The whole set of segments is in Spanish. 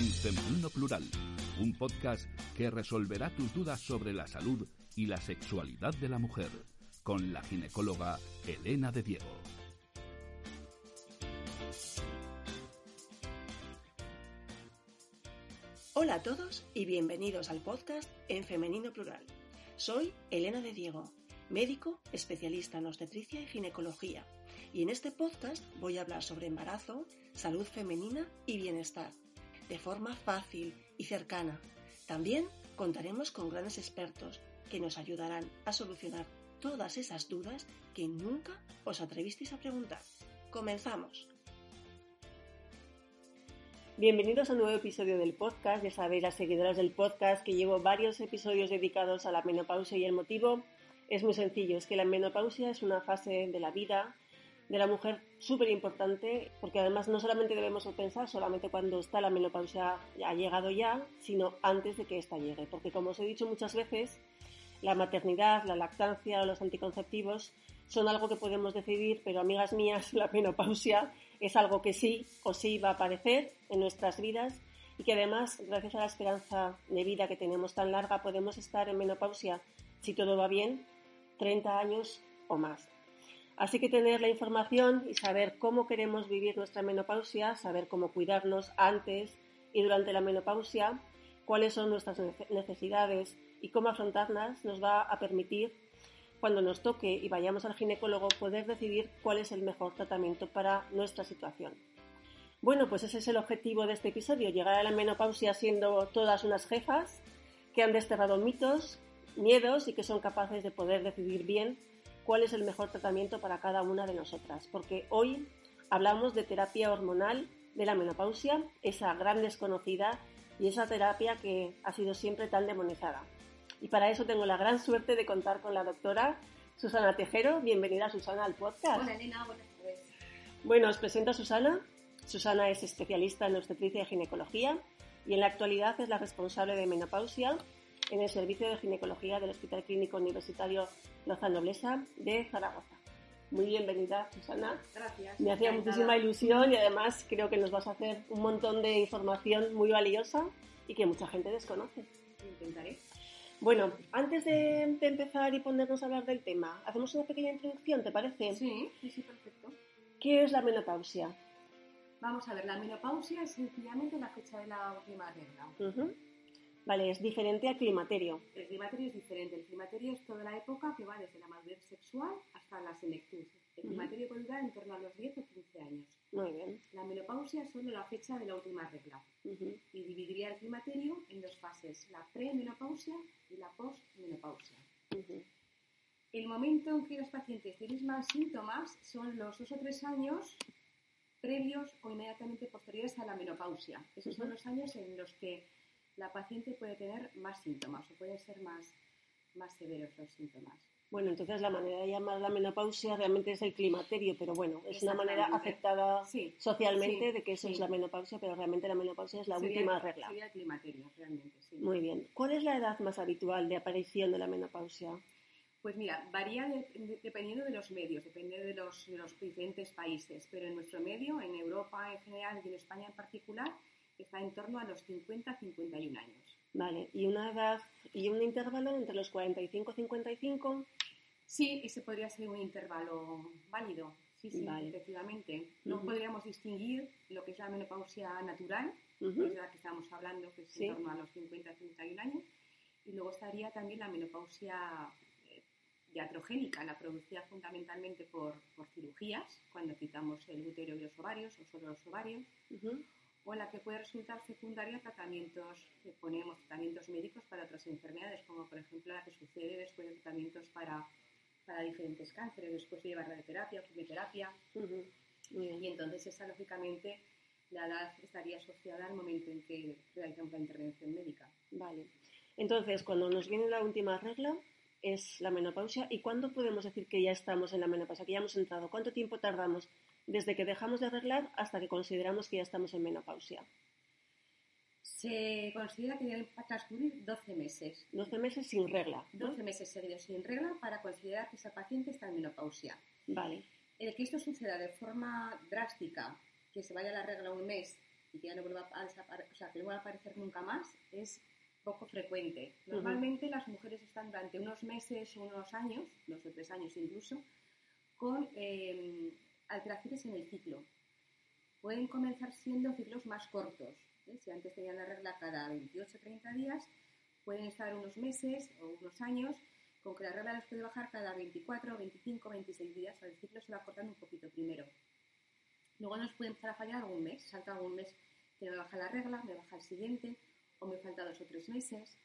en Femenino Plural, un podcast que resolverá tus dudas sobre la salud y la sexualidad de la mujer, con la ginecóloga Elena de Diego. Hola a todos y bienvenidos al podcast en Femenino Plural. Soy Elena de Diego, médico especialista en obstetricia y ginecología, y en este podcast voy a hablar sobre embarazo, salud femenina y bienestar, de forma fácil y cercana. También contaremos con grandes expertos que nos ayudarán a solucionar todas esas dudas que nunca os atrevisteis a preguntar. Comenzamos. Bienvenidos a un nuevo episodio del podcast. Ya sabéis, las seguidoras del podcast, que llevo varios episodios dedicados a la menopausia y el motivo es muy sencillo. Es que la menopausia es una fase de la vida de la mujer súper importante, porque además no solamente debemos pensar solamente cuando está la menopausia ha llegado ya, sino antes de que ésta llegue. Porque como os he dicho muchas veces, la maternidad, la lactancia o los anticonceptivos son algo que podemos decidir, pero amigas mías, la menopausia es algo que sí o sí va a aparecer en nuestras vidas y que además, gracias a la esperanza de vida que tenemos tan larga, podemos estar en menopausia, si todo va bien, 30 años o más. Así que tener la información y saber cómo queremos vivir nuestra menopausia, saber cómo cuidarnos antes y durante la menopausia, cuáles son nuestras necesidades y cómo afrontarlas, nos va a permitir cuando nos toque y vayamos al ginecólogo, poder decidir cuál es el mejor tratamiento para nuestra situación. Bueno, pues ese es el objetivo de este episodio, llegar a la menopausia siendo todas unas jefas que han desterrado mitos, miedos y que son capaces de poder decidir bien cuál es el mejor tratamiento para cada una de nosotras. Porque hoy hablamos de terapia hormonal de la menopausia, esa gran desconocida y esa terapia que ha sido siempre tan demonizada. Y para eso tengo la gran suerte de contar con la doctora Susana Tejero. Bienvenida, Susana, al podcast. Hola, Elena, buenas tardes. Bueno, os presento a Susana. Susana es especialista en obstetricia y ginecología y en la actualidad es la responsable de menopausia en el Servicio de Ginecología del Hospital Clínico Universitario Lozano Noblesa de Zaragoza. Muy bienvenida, Susana. Gracias. Me hacía muchísima ilusión y además creo que nos vas a hacer un montón de información muy valiosa y que mucha gente desconoce. Intentaré. Bueno, antes de, empezar y ponernos a hablar del tema, hacemos una pequeña introducción, ¿te parece? Sí, sí, sí, perfecto. ¿Qué es la menopausia? Vamos a ver, la menopausia es sencillamente la fecha de la última regla. Vale, es diferente al climaterio. El climaterio es diferente. El climaterio es toda la época que va desde la madurez sexual hasta la senectud. El climaterio puede durar en torno a los 10 o 15 años. Muy bien. La menopausia es solo la fecha de la última regla. Y dividiría el climaterio en dos fases, la premenopausia y la postmenopausia. El momento en que los pacientes tienen más síntomas son los dos o tres años previos o inmediatamente posteriores a la menopausia. Esos son los años en los que la paciente puede tener más síntomas o pueden ser más, más severos los síntomas. Bueno, entonces la manera de llamar la menopausia realmente es el climaterio, pero bueno, es una manera aceptada socialmente de que eso es la menopausia, pero realmente la menopausia es la última regla. Sería el climaterio, realmente, sí. Muy bien. ¿Cuál es la edad más habitual de aparición de la menopausia? Pues mira, varía dependiendo de los medios, depende de los, de los diferentes países, pero en nuestro medio, en Europa en general y en España en particular, está en torno a los 50-51 años. Vale, ¿y una edad y un intervalo entre los 45 y 55? Sí, ese podría ser un intervalo válido. Sí, sí, efectivamente. No podríamos distinguir lo que es la menopausia natural, que es la que estamos hablando, que es en torno a los 50-51 años, y luego estaría también la menopausia eh, diatrogénica, la producida fundamentalmente por, por, cirugías, cuando quitamos el útero y los ovarios, o solo los ovarios, o la que puede resultar secundaria a tratamientos que ponemos, tratamientos médicos para otras enfermedades, como por ejemplo la que sucede después de tratamientos para, para diferentes cánceres, después de llevar radioterapia o quimioterapia. Y entonces esa, lógicamente, la edad estaría asociada al momento en que realizamos la intervención médica. Vale. Entonces, cuando nos viene la última regla, es la menopausia. ¿Y cuándo podemos decir que ya estamos en la menopausia, que ya hemos entrado? ¿Cuánto tiempo tardamos desde que dejamos de arreglar hasta que consideramos que ya estamos en menopausia? Se considera que deben transcurrir 12 meses. 12 meses sin regla. 12 meses seguidos sin regla para considerar que esa paciente está en menopausia. Vale. El que esto suceda de forma drástica, que se vaya la regla un mes y que ya no vuelva a, o sea, que no vuelva a aparecer nunca más es poco frecuente. Normalmente las mujeres están durante unos meses o unos años, dos o tres años incluso, con eh, alteraciones en el ciclo. Pueden comenzar siendo ciclos más cortos. ¿eh? Si antes tenían la regla cada 28 o 30 días, pueden estar unos meses o unos años con que la regla les puede bajar cada 24, 25, 26 días. el ciclo se va cortando un poquito primero. Luego nos puede empezar a fallar algún mes. Salta algún mes que me baja la regla, me baja el siguiente, o me falta dos o tres meses.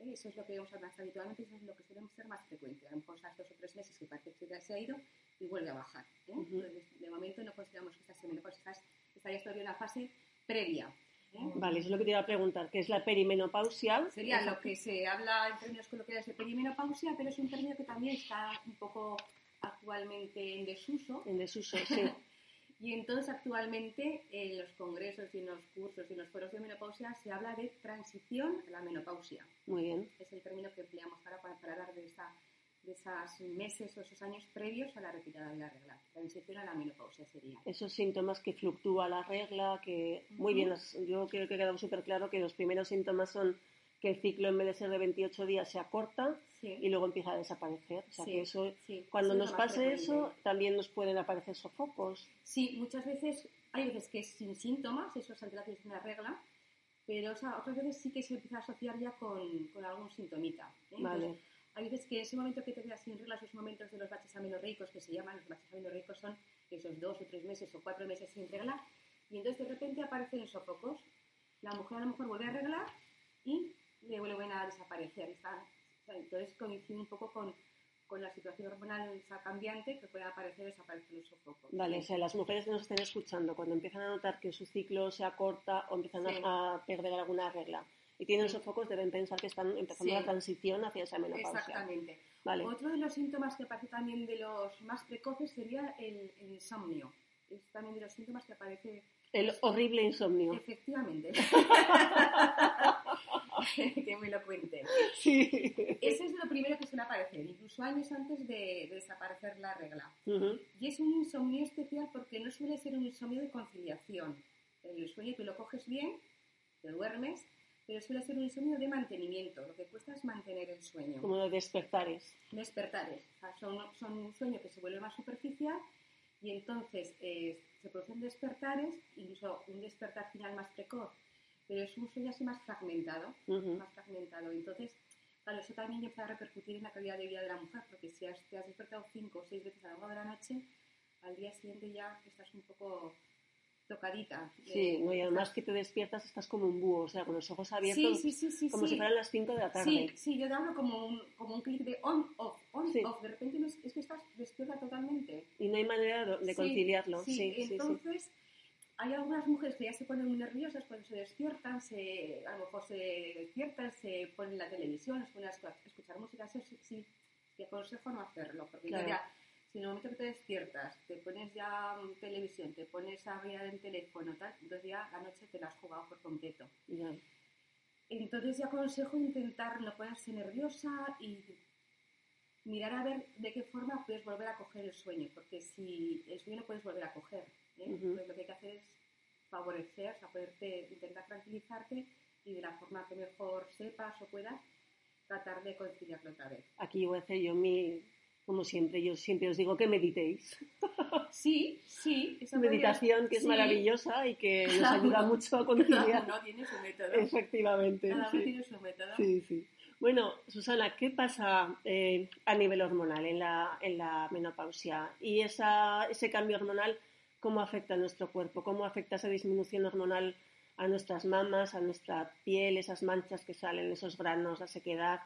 ¿eh? Eso es lo que vemos más habitualmente eso es lo que suele ser más frecuente. A lo mejor esas dos o tres meses que parece que ya se ha ido y vuelve a bajar. ¿eh? de momento no consideramos que esta sea menopausia, estaría todavía en una fase previa. ¿eh? Vale, eso es lo que te iba a preguntar, ¿qué es la perimenopausia? Sería lo que se habla en términos coloquiales de perimenopausia, pero es un término que también está un poco actualmente en desuso. En desuso, sí. y entonces actualmente en los congresos y en los cursos y en los foros de menopausia se habla de transición a la menopausia. Muy bien. Es el término que empleamos para, para, hablar de esa de esos meses o esos años previos a la retirada de la regla. Transición a la menopausia sería. Esos síntomas que fluctúa la regla, que muy bien, yo creo que ha quedado súper claro que los primeros síntomas son que el ciclo en vez de ser de 28 días se acorta y luego empieza a desaparecer. O sea que eso, cuando nos pase eso, también nos pueden aparecer sofocos. Sí, muchas veces, hay veces que es sin síntomas, eso es alteraciones en la regla, pero otras veces sí que se empieza a asociar ya con, con algún sintomita. ¿eh? Vale hay veces que ese momento que te quedas sin regla, esos momentos de los baches amenorreicos que se llaman, los baches amenorreicos son esos dos o tres meses o cuatro meses sin regla, y entonces de repente aparecen sofocos. La mujer a lo mejor vuelve a arreglar y le vuelven a desaparecer. Está, entonces coincide un poco con, con la situación hormonal cambiante que puede aparecer desaparecer los sofocos. Vale, o sea, las mujeres que nos estén escuchando, cuando empiezan a notar que su ciclo se acorta o empiezan a, a perder alguna regla, y tienen sofocos deben pensar que están empezando la transición hacia esa menopausia. Exactamente. Otro de los síntomas que aparece también de los más precoces sería el, insomnio. Es también de los síntomas que aparece... El horrible insomnio. Efectivamente. que me lo cuente. Sí. Ese es lo primero que suele aparecer, incluso años antes de, desaparecer la regla. Y es un insomnio especial porque no suele ser un insomnio de conciliación. El sueño tú lo coges bien, te duermes, pero suele ser un insomnio de mantenimiento. Lo que cuesta es mantener el sueño. Como los despertares. Despertares. son, son, un sueño que se vuelve más superficial y entonces eh, se producen despertares, incluso un despertar final más precoz, pero es un sueño así más fragmentado. Más fragmentado. Entonces, claro, eso también empieza a repercutir en la calidad de vida de la mujer, porque si te has despertado cinco o seis veces a lo largo de la noche, al día siguiente ya estás un poco tocadita. Sí, y además que te despiertas, estás como un búho, o sea, con los ojos abiertos, como si fueran las 5 de la tarde. Sí, sí, yo te hablo como un, como un clic de on-off, on-off, de repente es, que estás despierta totalmente. Y no hay manera de conciliarlo. Sí, entonces hay algunas mujeres que ya se ponen muy nerviosas cuando se despiertan, se, a lo mejor se despiertan, se ponen la televisión, se ponen a escuchar música, eso sí, sí, te aconsejo no hacerlo, porque ya si en el momento que te despiertas, te pones ya televisión, te pones a mirar el teléfono, tal, entonces ya la noche te la has jugado por completo. Entonces ya aconsejo intentar no ponerse nerviosa y mirar a ver de qué forma puedes volver a coger el sueño, porque si el sueño no puedes volver a coger, ¿eh? lo que hay que hacer es favorecer, o sea, poderte, intentar tranquilizarte y de la forma que mejor sepas o puedas, tratar de conciliarlo otra vez. Aquí voy a hacer yo mi como siempre, yo siempre os digo que meditéis. Sí, sí. Meditación que es maravillosa y que nos ayuda mucho a conciliar. no tiene su método. Efectivamente. Cada sí. tiene su método. Sí, sí. Bueno, Susana, ¿qué pasa eh, a nivel hormonal en la, en la menopausia? Y esa, ese cambio hormonal, ¿cómo afecta a nuestro cuerpo? ¿Cómo afecta esa disminución hormonal a nuestras mamas, a nuestra piel, esas manchas que salen, esos granos, la sequedad?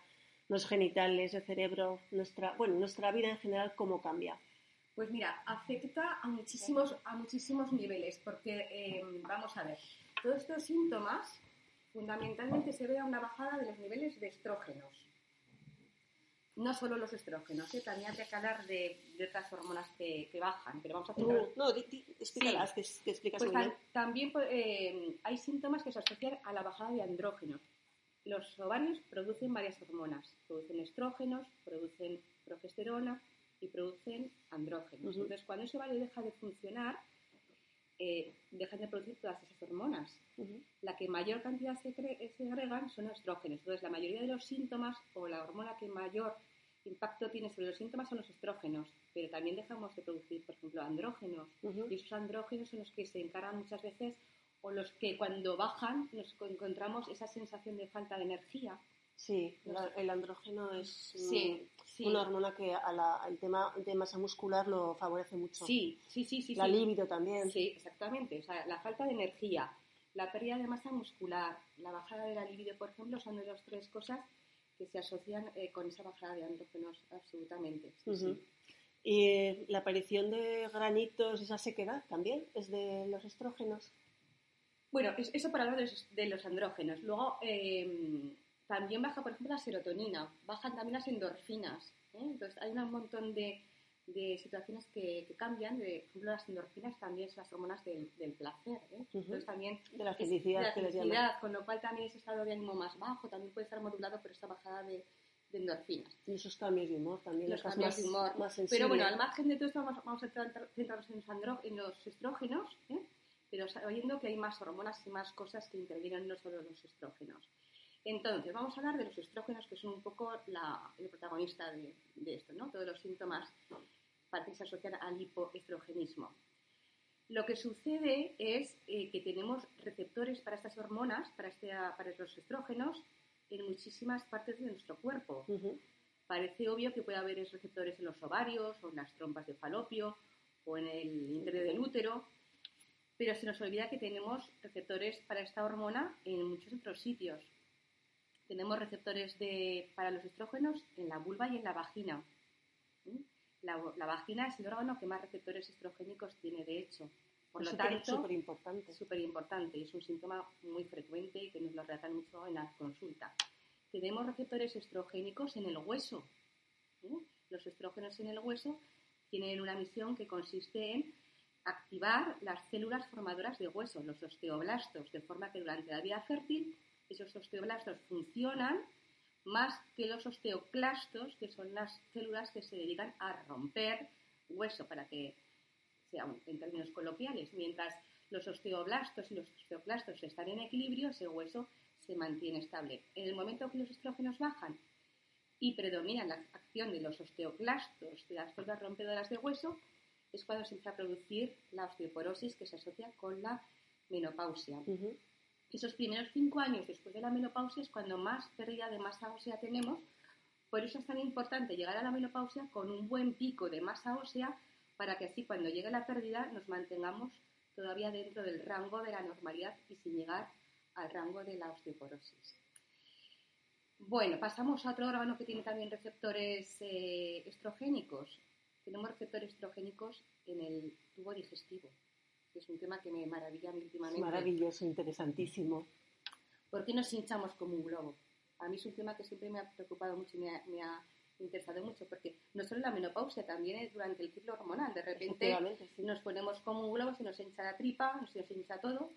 los genitales, el cerebro, nuestra, bueno, nuestra vida en general, cómo cambia? Pues mira, afecta a muchísimos, a muchísimos niveles, porque eh, vamos a ver, todos estos síntomas fundamentalmente se ve a una bajada de los niveles de estrógenos. No solo los estrógenos, ¿eh? también habría que hablar de, otras hormonas que, bajan, pero vamos a hacer... No, no explícalas, que, explicas pues También eh, hay síntomas que se asocian a la bajada de andrógenos, los ovarios producen varias hormonas. Producen estrógenos, producen progesterona y producen andrógenos. Entonces, cuando ese ovario deja de funcionar, eh, dejan de producir todas esas hormonas. La que mayor cantidad se, se agregan son estrógenos. Entonces, la mayoría de los síntomas o la hormona que mayor impacto tiene sobre los síntomas son los estrógenos, pero también dejamos de producir, por ejemplo, andrógenos. Y esos andrógenos son los que se encargan muchas veces o los que cuando bajan nos encontramos esa sensación de falta de energía. Sí, el andrógeno es una hormona que al tema de masa muscular lo favorece mucho. Sí, sí, sí. sí la libido también. Sí, exactamente. O sea, la falta de energía, la pérdida de masa muscular, la bajada de la libido, por ejemplo, son de las tres cosas que se asocian eh, con esa bajada de andrógenos absolutamente. ¿Y la aparición de granitos, esa sequedad también es de los estrógenos? Bueno, eso para hablar de los, andrógenos. Luego em, también baja, por ejemplo, la serotonina, bajan también las endorfinas. ¿eh? Entonces hay un montón de, de situaciones que, cambian, de, por ejemplo, las endorfinas también son las hormonas del, placer, ¿eh? Entonces también de la felicidad, de la felicidad con lo cual también ese estado de ánimo más bajo también puede estar modulado por esta bajada de, endorfinas. Y esos cambios de humor también. Los cambios de humor. pero bueno, al margen de todo esto vamos, vamos a centrarnos en, los estrógenos, ¿eh? pero sabiendo que hay más hormonas y más cosas que intervienen no solo los estrógenos. Entonces, vamos a hablar de los estrógenos, que son un poco el protagonista de, de, esto, ¿no? Todos los síntomas parece asocian al hipoestrogenismo. Lo que sucede es eh, que tenemos receptores para estas hormonas, para, este, para los estrógenos, en muchísimas partes de nuestro cuerpo. Parece obvio que puede haber receptores en los ovarios o en las trompas de falopio o en el interior del útero, pero se nos olvida que tenemos receptores para esta hormona en muchos otros sitios. Tenemos receptores de, para los estrógenos en la vulva y en la vagina. La, vagina es el órgano que más receptores estrogénicos tiene, de hecho. Por lo tanto, súper importante. Súper importante y es un síntoma muy frecuente y que nos lo relatan mucho en la consulta. Tenemos receptores estrogénicos en el hueso. Los estrógenos en el hueso tienen una misión que consiste en activar las células formadoras de hueso, los osteoblastos, de forma que durante la vida fértil esos osteoblastos funcionan más que los osteoclastos, que son las células que se dedican a romper hueso, para que sea en términos coloquiales. Mientras los osteoblastos y los osteoclastos están en equilibrio, ese hueso se mantiene estable. En el momento que los estrógenos bajan y predomina la acción de los osteoclastos, de las células rompedoras de hueso, es cuando se empieza a producir la osteoporosis que se asocia con la menopausia esos primeros cinco años después de la menopausia es cuando más pérdida de masa ósea tenemos. Por eso es tan importante llegar a la menopausia con un buen pico de masa ósea para que así cuando llegue la pérdida nos mantengamos todavía dentro del rango de la normalidad y sin llegar al rango de la osteoporosis. Bueno, pasamos a otro órgano que tiene también receptores eh, estrogénicos. Tenemos receptores estrogénicos en el tubo digestivo es un tema que me maravilla últimamente. Maravilloso, interesantísimo. ¿Por qué nos hinchamos como un globo? A mí es un tema que siempre me ha preocupado mucho y me ha, interesado mucho, porque no solo la menopausia, también es durante el ciclo hormonal. De repente nos ponemos como un globo, se nos hincha la tripa, se nos hincha todo,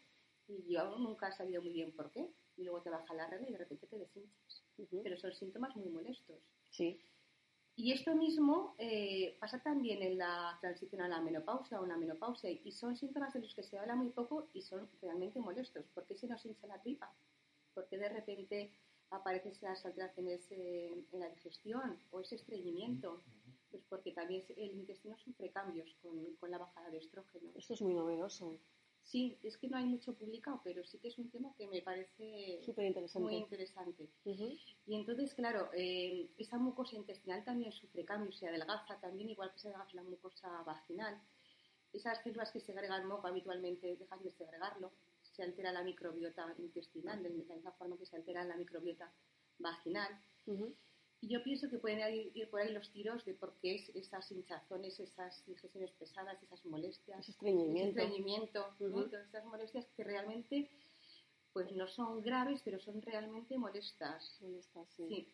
y yo nunca he sabido muy bien por qué. Y luego te baja la regla y de repente te deshinchas. Pero son síntomas muy molestos. Sí. Y esto mismo eh, pasa también en la transición a la menopausia o una menopausia y son síntomas de los que se habla muy poco y son realmente molestos. ¿Por qué se nos hincha la tripa? ¿Por qué de repente aparecen esas alteraciones eh, en la digestión o ese estreñimiento? Pues porque también el intestino sufre cambios con, con la bajada de estrógeno. Esto es muy novedoso. Sí, es que no hay mucho publicado, pero sí que es un tema que me parece muy interesante. Y entonces, claro, eh, esa mucosa intestinal también sufre cambios, se adelgaza también, igual que se adelgaza la mucosa vaginal. Esas células que segregan moco habitualmente dejan de segregarlo, se altera la microbiota intestinal, de la misma forma que se altera la microbiota vaginal. Y yo pienso que pueden ir, por ahí los tiros de por qué es esas hinchazones, esas digestiones pesadas, esas molestias, ese estreñimiento, ese estreñimiento todas estas molestias que realmente pues no son graves, pero son realmente molestas. Molestas, sí.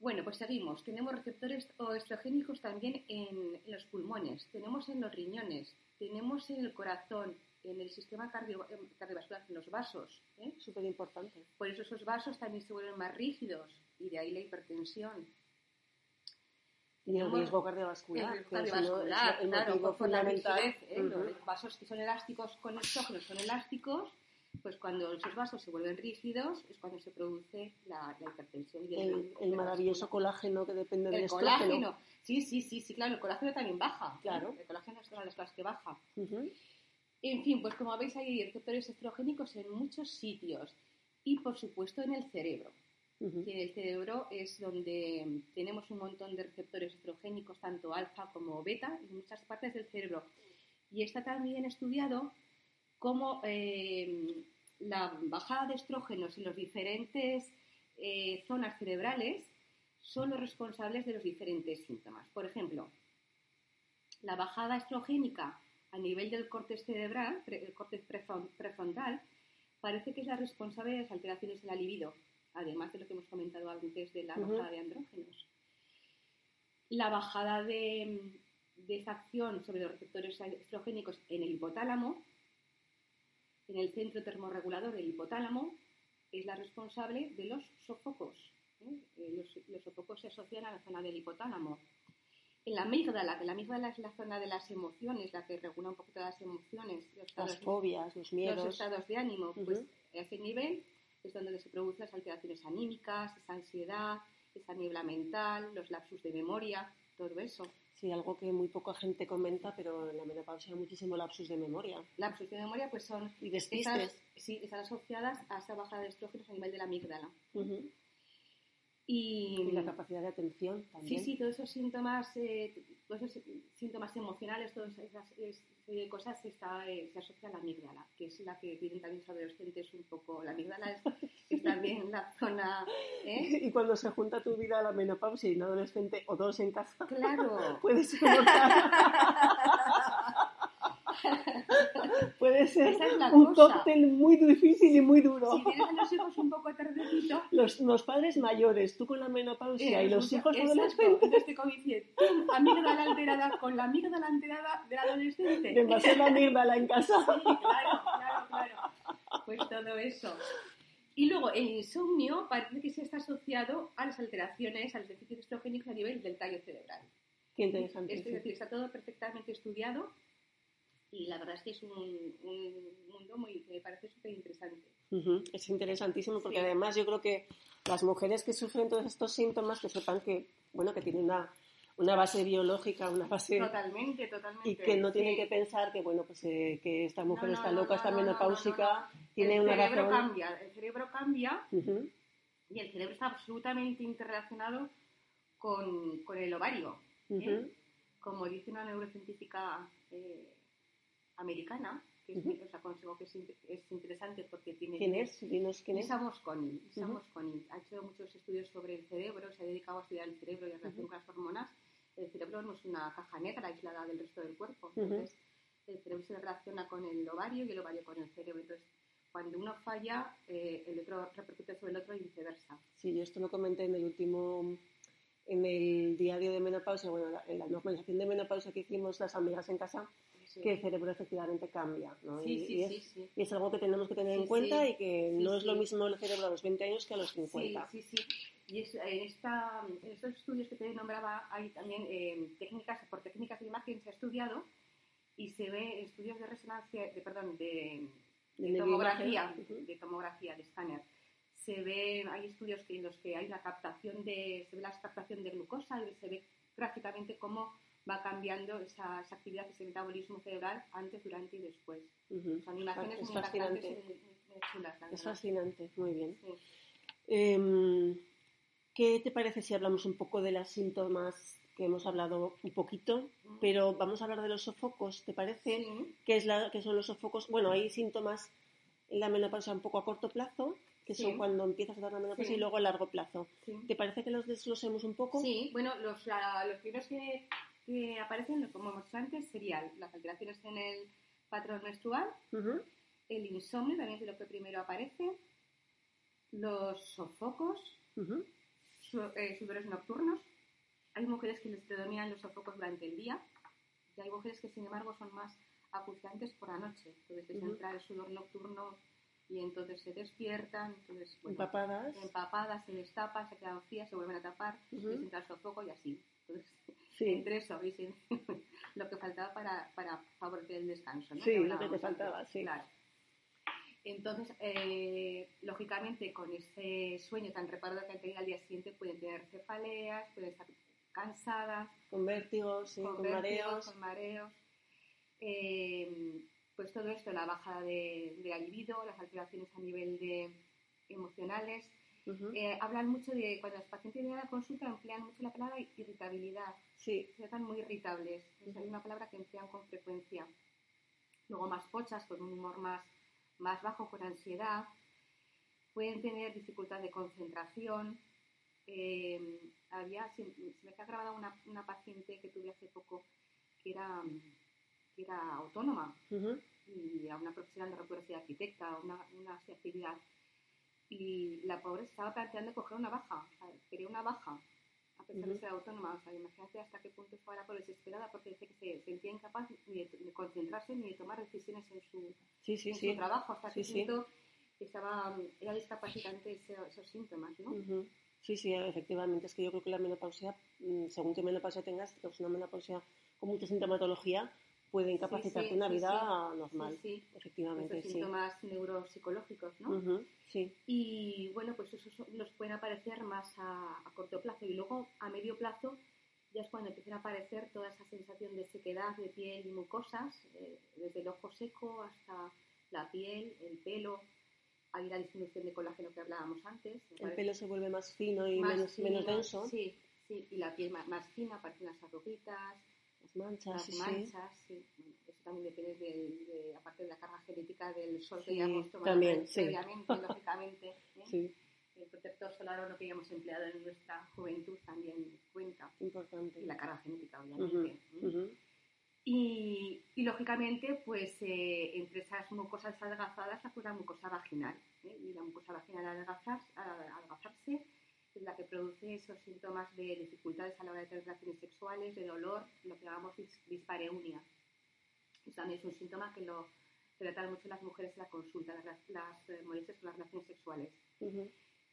Bueno, pues seguimos. Tenemos receptores estrogénicos también en, los pulmones, tenemos en los riñones, tenemos en el corazón, en el sistema cardio, cardiovascular, en los vasos. ¿eh? Súper importante. Por eso esos vasos también se vuelven más rígidos y de ahí la hipertensión. Y el riesgo cardiovascular. El riesgo cardiovascular, el claro, motivo fundamental. ¿eh? Los vasos que son elásticos con estrógeno son elásticos, pues cuando esos vasos se vuelven rígidos es cuando se produce la, hipertensión. Y el, el, maravilloso colágeno que depende del estrógeno. colágeno, sí, sí, sí, sí, claro, el colágeno también baja. Claro. El colágeno es una de las cosas que baja. En fin, pues como veis hay receptores estrogénicos en muchos sitios y por supuesto en el cerebro. En el cerebro es donde tenemos un montón de receptores estrogénicos, tanto alfa como beta, en muchas partes del cerebro. Y está también estudiado cómo eh, la bajada de estrógenos en las diferentes eh, zonas cerebrales son los responsables de los diferentes síntomas. Por ejemplo, la bajada estrogénica a nivel del córtex cerebral, el córtex prefrontal, parece que es la responsable de las alteraciones de la libido, además de lo que hemos comentado antes de la bajada de andrógenos. La bajada de, de esa acción sobre los receptores estrogénicos en el hipotálamo, en el centro termorregulador del hipotálamo, es la responsable de los sofocos. ¿eh? Eh, los, los sofocos se asocian a la zona del hipotálamo en la amígdala, que la amígdala es la zona de las emociones, la que regula un poquito las emociones, los las fobias, los miedos. Los estados de ánimo, pues a ese nivel es donde se producen las alteraciones anímicas, esa ansiedad, esa niebla mental, los lapsus de memoria, todo eso. Sí, algo que muy poca gente comenta, pero en la menopausia hay muchísimo lapsus de memoria. Lapsus de memoria, pues son... Y despistes. sí, están asociadas a esa bajada de estrógenos a nivel de la amígdala. Y, la capacidad de atención también. Sí, sí, todos esos síntomas, eh, todos esos síntomas emocionales, todas esas, cosas se, está, eh, se asocia a la amígdala, que es la que tienen también los adolescentes un poco. La amígdala es, también la zona. ¿eh? Y cuando se junta tu vida a la menopausia y un adolescente o dos en casa, claro. puede ser Puede ser un cóctel muy difícil y muy duro. Si tienes a los hijos un poco tardecito... Los, los, padres mayores, tú con la menopausia y los hijos adolescentes... Este coeficiente, amígdala alterada con la amígdala alterada del adolescente. Demasiada amígdala en casa. Sí, claro, claro, claro. Pues todo eso. Y luego el insomnio parece que se está asociado a las alteraciones, a los déficits estrogénicos a nivel del tallo cerebral. Qué interesante. Es decir, está todo perfectamente estudiado y la verdad es que es un, mundo muy, que me parece súper interesante. Es interesantísimo porque además yo creo que las mujeres que sufren todos estos síntomas que sepan que, bueno, que tienen una, una base biológica, una base... Totalmente, totalmente. Y que no tienen que pensar que, bueno, pues eh, que esta mujer está loca, está menopáusica, tiene una razón... El cerebro cambia, el cerebro cambia y el cerebro está absolutamente interrelacionado con, con el ovario. ¿eh? Como dice una neurocientífica... Eh, americana, que es, os aconsejo que es, interesante porque tiene... ¿Quién es? Dinos quién es. Lisa Mosconi. Ha hecho muchos estudios sobre el cerebro, se ha dedicado a estudiar el cerebro y a relación con las hormonas. El cerebro no es una caja negra aislada del resto del cuerpo. Entonces, el cerebro se relaciona con el ovario y el ovario con el cerebro. Entonces, cuando uno falla, eh, el otro repercute sobre el otro y viceversa. Sí, yo esto lo comenté en el último en el diario de menopausia, bueno, en la normalización de menopausia que hicimos las amigas en casa, que el cerebro efectivamente cambia. ¿no? y, es, algo que tenemos que tener en cuenta y que no es lo mismo el cerebro a los 20 años que a los 50. Sí, sí, sí. Y en, esta, estos estudios que te nombraba hay también eh, técnicas, por técnicas de imagen se ha estudiado y se ve estudios de resonancia, de, perdón, de, tomografía, de tomografía, de escáner. Se ve, hay estudios que, en los que hay una captación de, se ve la captación de glucosa y se ve prácticamente cómo va cambiando esa, actividad, ese metabolismo cerebral antes, durante y después. Son imágenes es muy fascinante. es fascinante, muy bien. Em, ¿Qué te parece si hablamos un poco de los síntomas que hemos hablado un poquito, pero vamos a hablar de los sofocos, ¿te parece? ¿Qué, es la, ¿Qué son los sofocos? Bueno, hay síntomas en la menopausia un poco a corto plazo, que son cuando empiezas a dar la menopausia, y luego a largo plazo. ¿Te parece que los desglosemos un poco? Sí, bueno, los, los primeros que que aparecen, como hemos antes, serían las alteraciones en el patrón menstrual, el insomnio, también es lo que primero aparece, los sofocos, eh, sudores nocturnos. Hay mujeres que les predominan los sofocos durante el día y hay mujeres que, sin embargo, son más acuciantes por la noche. Entonces les entra el sudor nocturno y entonces se despiertan, entonces, empapadas. empapadas, se destapan, se quedan frías, se vuelven a tapar, les entra el sofoco y así. Entonces, entre eso, ¿veis? lo que faltaba para, para favorecer el descanso, ¿no? Sí, lo que te faltaba, sí. Claro. Entonces, eh, lógicamente, con ese sueño tan reparado que han tenido al día siguiente, pueden tener cefaleas, pueden estar cansadas. Con vértigos, con, mareos. Con mareos. Eh, pues todo esto, la bajada de, de libido, las alteraciones a nivel de emocionales. Eh, hablan mucho de, cuando los pacientes vienen a la consulta, emplean mucho la palabra irritabilidad. Sí. Se están muy irritables. Es una palabra que emplean con frecuencia. Luego más pochas, con un humor más más bajo con ansiedad, pueden tener dificultad de concentración. Eh, había, se, me ha grabado una, una, paciente que tuve hace poco que era, que era autónoma y a una profesional, no recuerdo si arquitecta una, una actividad. Y la pobre estaba planteando coger una baja, quería una baja, a pesar de ser autónoma. O sea, imagínate hasta qué punto estaba por desesperada porque dice que se sentía incapaz ni de, concentrarse ni de tomar decisiones en su, sí, sí, su trabajo, hasta qué punto estaba, era discapacitante esos síntomas, ¿no? Sí, sí, efectivamente. Es que yo creo que la menopausia, mm, según qué menopausia tengas, es una menopausia con mucha sintomatología, puede incapacitarte una vida normal. Sí, efectivamente. Estos síntomas neuropsicológicos, ¿no? sí. Y bueno, pues esos nos pueden aparecer más a, corto plazo y luego a medio plazo ya es cuando empiezan a aparecer toda esa sensación de sequedad de piel y mucosas, eh, desde el ojo seco hasta la piel, el pelo. Hay la disminución de colágeno que hablábamos antes. El pelo se vuelve más fino y menos, menos denso. Sí, sí, y la piel más, más fina, aparecen las arruguitas, manchas, las manchas, sí. Eso también depende de, aparte de la carga genética del sol que ya hemos tomado previamente, lógicamente. ¿eh? El protector solar o lo que hayamos empleado en nuestra juventud también cuenta. Importante. Y la carga genética, obviamente. ¿eh? y, y, lógicamente, pues eh, entre esas mucosas adelgazadas, pues la mucosa vaginal. Y la mucosa vaginal al adelgazarse es la que produce esos síntomas de dificultades a la hora de tener relaciones sexuales, de dolor, lo que llamamos dispareunia. Eso también es un síntoma que lo tratan mucho las mujeres en la consulta, las, las eh, molestias con las relaciones sexuales.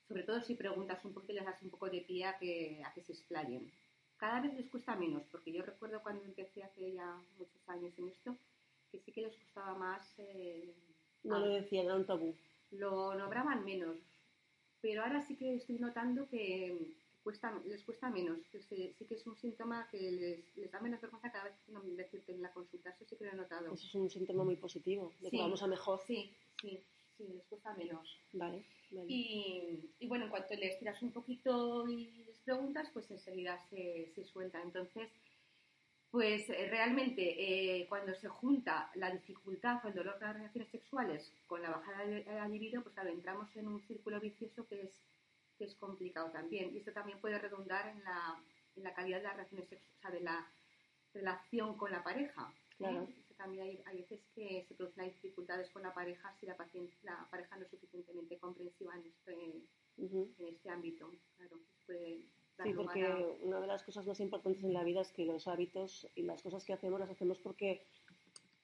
Sobre todo si preguntas un poco y les das un poco de pie a que, a que se explayen. Cada vez les cuesta menos, porque yo recuerdo cuando empecé hace ya muchos años en esto, que sí que les costaba más... Eh, no lo decían, era un tabú. Lo nombraban menos pero ahora sí que estoy notando que cuesta, les cuesta menos, que sí que es un síntoma que les, les da menos vergüenza cada vez que no decirte en la consulta, eso sí que lo he notado. Eso es un síntoma muy positivo, de que vamos a mejor. Sí, sí, sí, les cuesta menos. Vale, Y, y, bueno, en cuanto les tiras un poquito y les preguntas, pues enseguida se, se suelta. Entonces, pues eh, realmente eh, cuando se junta la dificultad o el dolor de las relaciones sexuales con la bajada de la libido, pues claro, entramos en un círculo vicioso que es, que es complicado también. Y esto también puede redundar en la, en la calidad de las relaciones sexuales, o sea, de la relación con la pareja. Claro. También hay, hay, veces que se producen dificultades con la pareja si la, paciente, la pareja no es suficientemente comprensiva en este, en este ámbito. Claro, puede Sí, porque una de las cosas más importantes en la vida es que los hábitos y las cosas que hacemos las hacemos porque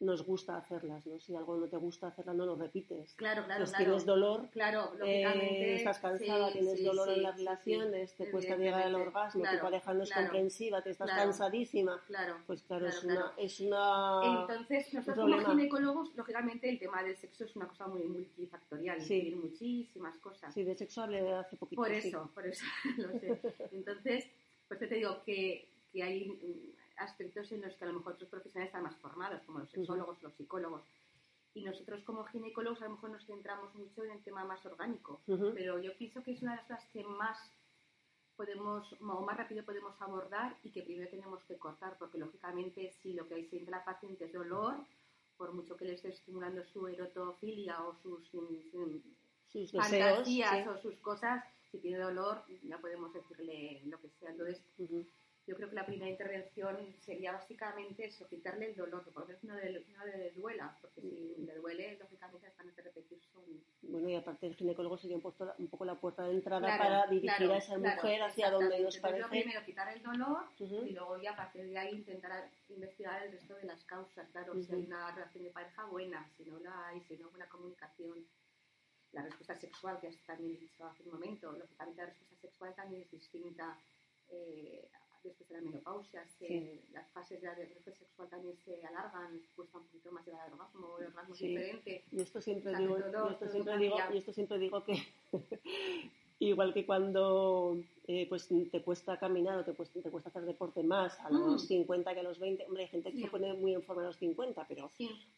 nos gusta hacerlas, ¿no? Si algo no te gusta hacerla, no lo repites. Claro, claro, pues tienes dolor, claro, eh, estás cansada, tienes dolor en las relaciones, te cuesta llegar al orgasmo, tu pareja no es comprensiva, te estás cansadísima. Claro, pues claro, es, Una, es una... Entonces, nosotros como ginecólogos, lógicamente el tema del sexo es una cosa muy multifactorial, sí. muchísimas cosas. Sí, de sexo hablé hace poquito. Por eso, por eso, lo sé. Entonces, pues te digo que, que hay aspectos en los que a lo mejor otros profesionales están más formados, como los sexólogos, los psicólogos. Y nosotros como ginecólogos a lo mejor nos centramos mucho en el tema más orgánico, pero yo pienso que es una de las cosas que más podemos, o más rápido podemos abordar y que primero tenemos que cortar, porque lógicamente si lo que hay siente la paciente es dolor, por mucho que le esté estimulando su erotofilia o sus, fantasías o sus cosas, si tiene dolor, ya podemos decirle lo que sea. Entonces, yo creo que la primera intervención sería básicamente eso, quitarle el dolor, que por lo menos no le, duela, porque si le duele, lógicamente van a repetir son... Bueno, y aparte el ginecólogo sería un, poco la puerta de entrada para dirigir a esa mujer hacia donde nos parece. Entonces, primero quitar el dolor y luego ya a partir de ahí intentar investigar el resto de las causas, claro, si hay una relación de pareja buena, si no la hay, si no hay buena comunicación. La respuesta sexual, que también he dicho hace un momento, lógicamente la respuesta sexual también es distinta eh, después de la menopausia, se, las fases de la relación sexual también se alargan, cuesta un poquito más llegar al orgasmo, el orgasmo es diferente. Y esto siempre, digo, y esto siempre digo, y esto siempre digo que igual que cuando eh, pues te cuesta caminar o te cuesta, te cuesta hacer deporte más a los 50 mm. que a los 20, hombre, hay gente que se pone muy en forma a los 50, pero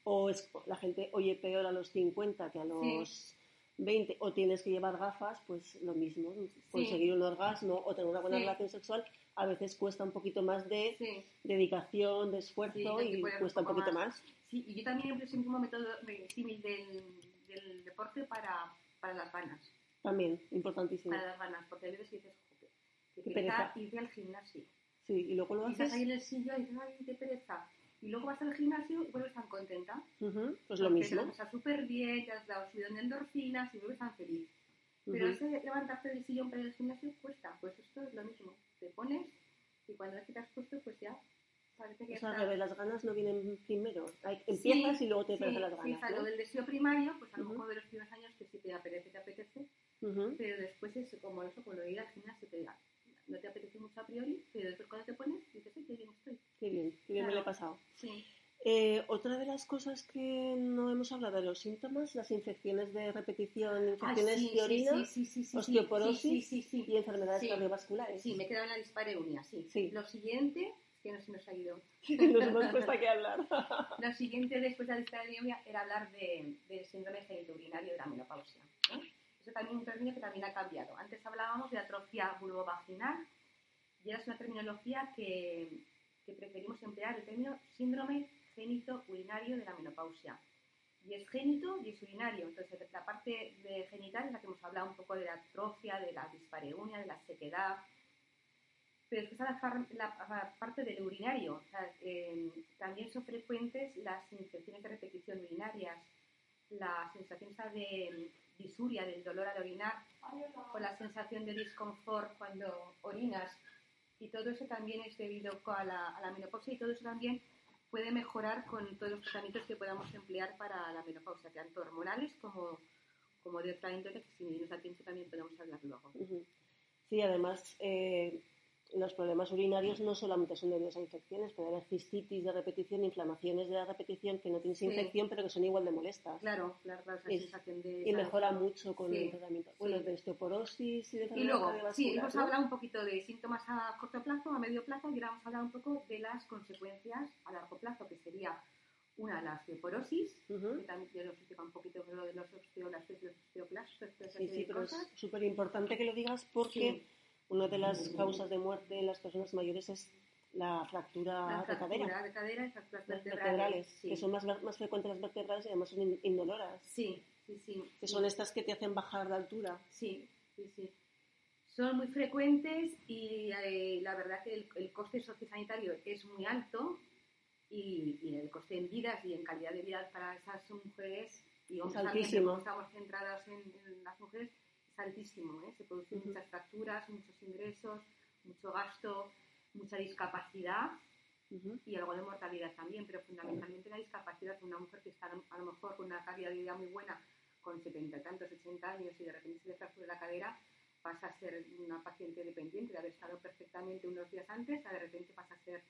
o es, la gente oye peor a los 50 que a los 20 o tienes que llevar gafas, pues lo mismo, conseguir un orgasmo o tener una buena relación sexual a veces cuesta un poquito más de dedicación, de esfuerzo y cuesta un, poquito más. Sí, y yo también empecé un método símil del, del, deporte para, para las ganas. También, importantísimo. Para las ganas, porque a veces dices, joder, que pereza irte al gimnasio. Sí, y luego lo haces... Estás ahí en el sillón y dices, ay, qué pereza y luego vas al gimnasio y vuelves tan contenta. Pues lo mismo. Te vas súper bien, te has dado subidón de endorfinas y vuelves tan feliz. Pero ese levantarte del sillón para ir al gimnasio cuesta. Pues esto es lo mismo. Te pones y cuando ves que te has puesto, pues ya parece que. O sea, está... las ganas no vienen primero. empiezas y luego te sí, las ganas. Sí, ¿no? lo del deseo primario, pues a lo mejor de los primeros años que sí te apetece, te apetece. Pero después es como eso, cuando ir al gimnasio te da no te apetece mucho a priori, pero después cuando te pones dices, qué bien estoy. Qué bien, qué bien me lo he pasado. Sí. Eh, otra de las cosas que no hemos hablado de los síntomas, las infecciones de repetición, infecciones de orina, osteoporosis y enfermedades cardiovasculares. Sí, me quedaba en la dispareunia, sí. Lo siguiente, que no se nos ha ido. nos hemos puesto aquí a hablar. Lo siguiente después de la dispareunia era hablar de, del síndrome genitourinario de la menopausia. Eso también es un término que también ha cambiado. Antes hablábamos de atrofia vulvovaginal y ahora es una terminología que, que preferimos emplear el término síndrome génito urinario de la menopausia. Y es génito y es urinario. Entonces, la parte de genital es la que hemos hablado un poco de la atrofia, de la dispareunia, de la sequedad. Pero después la, la, parte del urinario. Eh, también son frecuentes las infecciones de repetición urinarias, la sensación de disuria, del dolor al orinar, o la sensación de disconfort cuando orinas. Y todo eso también es debido a la, a la menopausia y todo eso también puede mejorar con todos los tratamientos que podamos emplear para la menopausia, tanto hormonales como, como de otra índole, que si nos da tiempo también podemos hablar luego. Sí, además, eh, los problemas urinarios no solamente son debidos a infecciones, puede haber cistitis de repetición, inflamaciones de la repetición que no tienes infección, pero que son igual de molestas. Claro, claro, la sensación de... Y mejora mucho con el tratamiento. Bueno, de osteoporosis y de Y luego, sí, hemos hablado un poquito de síntomas a corto plazo, a medio plazo, y ahora vamos a hablar un poco de las consecuencias a largo plazo, que sería una, la osteoporosis, que también yo nos explica un poquito lo de los osteoblastos y los osteoclastos. Sí, sí, pero es súper importante que lo digas porque una de las causas de muerte en las personas mayores es la fractura, de cadera. de cadera y fracturas vertebrales, que son más, más frecuentes las vertebrales y además son indoloras. Sí, sí, sí. Que son estas que te hacen bajar de altura. Sí, sí, sí. Son muy frecuentes y eh, la verdad que el, coste sociosanitario es muy alto y, el coste en vidas y en calidad de vida para esas mujeres y hombres también, estamos centradas en, en las mujeres, altísimo, ¿eh? se producen muchas fracturas, muchos ingresos, mucho gasto, mucha discapacidad y algo de mortalidad también, pero fundamentalmente la discapacidad de una mujer que está a lo mejor con una calidad de vida muy buena, con 70 y tantos, 80 años y de repente se le fractura la cadera, pasa a ser una paciente dependiente de haber estado perfectamente unos días antes, a de repente pasa a ser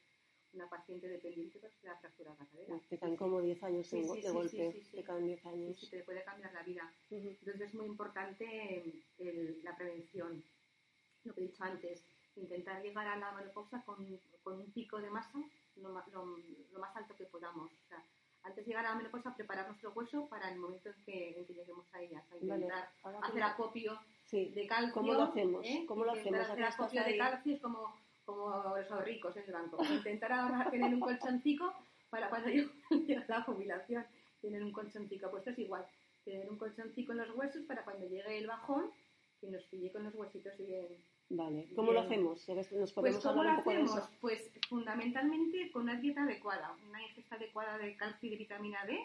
una paciente dependiente porque se le ha fracturado la cadera. Te caen como 10 años de golpe, te caen 10 años. Sí, te puede cambiar la vida. Entonces es muy importante la prevención. Lo que he dicho antes, intentar llegar a la menopausa con, con un pico de masa lo, lo, más alto que podamos. O sea, antes de llegar a la menopausa, preparar nuestro hueso para el momento en que, en que lleguemos a ella. O sea, intentar hacer acopio de calcio. ¿Cómo lo hacemos? ¿eh? ¿Cómo lo hacemos? Hacer acopio de calcio es como como los ricos en el banco. Intentar ahora tener un colchoncito para cuando yo llegue a la jubilación, tener un colchoncito. Pues es igual, tener un colchoncito en los huesos para cuando llegue el bajón, que nos pille con los huesitos bien. Vale, ¿cómo lo hacemos? ¿Nos pues ¿cómo lo hacemos? Pues fundamentalmente con una dieta adecuada, una ingesta adecuada de calcio y de vitamina D.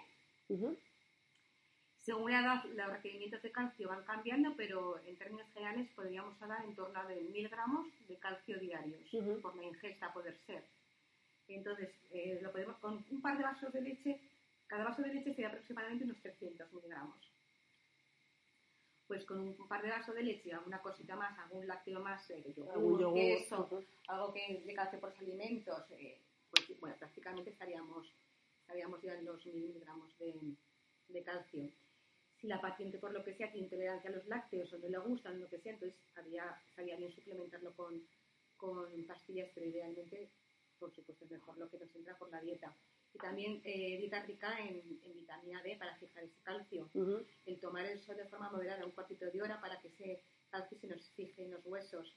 Según la edad, los requerimientos de calcio van cambiando, pero en términos generales podríamos hablar en torno a de mil gramos de calcio diarios por la ingesta, poder ser. Entonces, eh, lo podemos con un par de vasos de leche, cada vaso de leche sería aproximadamente unos 300 miligramos. pues con un par de vasos de leche, alguna cosita más, algún lácteo más, eh, yogur, queso, algo que le calce por los alimentos, eh, pues bueno, prácticamente estaríamos, estaríamos ya en los miligramos de, de calcio. Si la paciente, por lo que sea, tiene intolerancia a los lácteos o no le gustan, lo que sea, entonces habría, estaría bien suplementarlo con, con pastillas, pero idealmente, por supuesto, es mejor lo que nos entra por la dieta y también eh, dieta rica en, vitamina D para fijar ese calcio. El tomar el sol de forma moderada, un cuartito de hora para que ese calcio se nos fije en los huesos.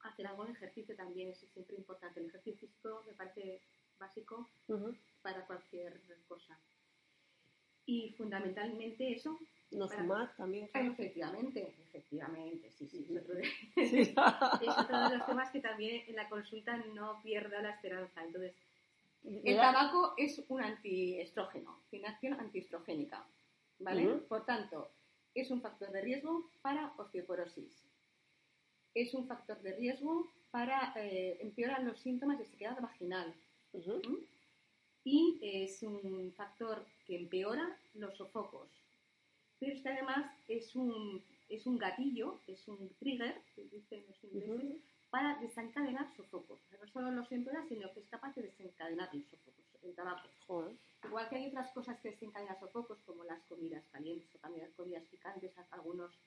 Hacer algo de ejercicio también es siempre importante. El ejercicio físico me parece básico para cualquier cosa. Y fundamentalmente eso. No fumar también. Efectivamente, efectivamente, sí, sí. Es otro, de, es otro de los temas que también en la consulta no pierda la esperanza. Entonces, el tabaco es un antiestrógeno, tiene acción antiestrogénica, ¿vale? Por tanto, es un factor de riesgo para osteoporosis. Es un factor de riesgo para eh, empeorar los síntomas de sequedad vaginal. ¿Mm? Y es un factor que empeora los sofocos. Pero es que además es un, es un gatillo, es un trigger, que dicen los ingleses, para desencadenar sofocos. No solo los empeora, sino que es capaz de desencadenar los sofocos, el tabaco. Igual que hay otras cosas que desencadenan sofocos, como las comidas calientes o también las comidas picantes, algunos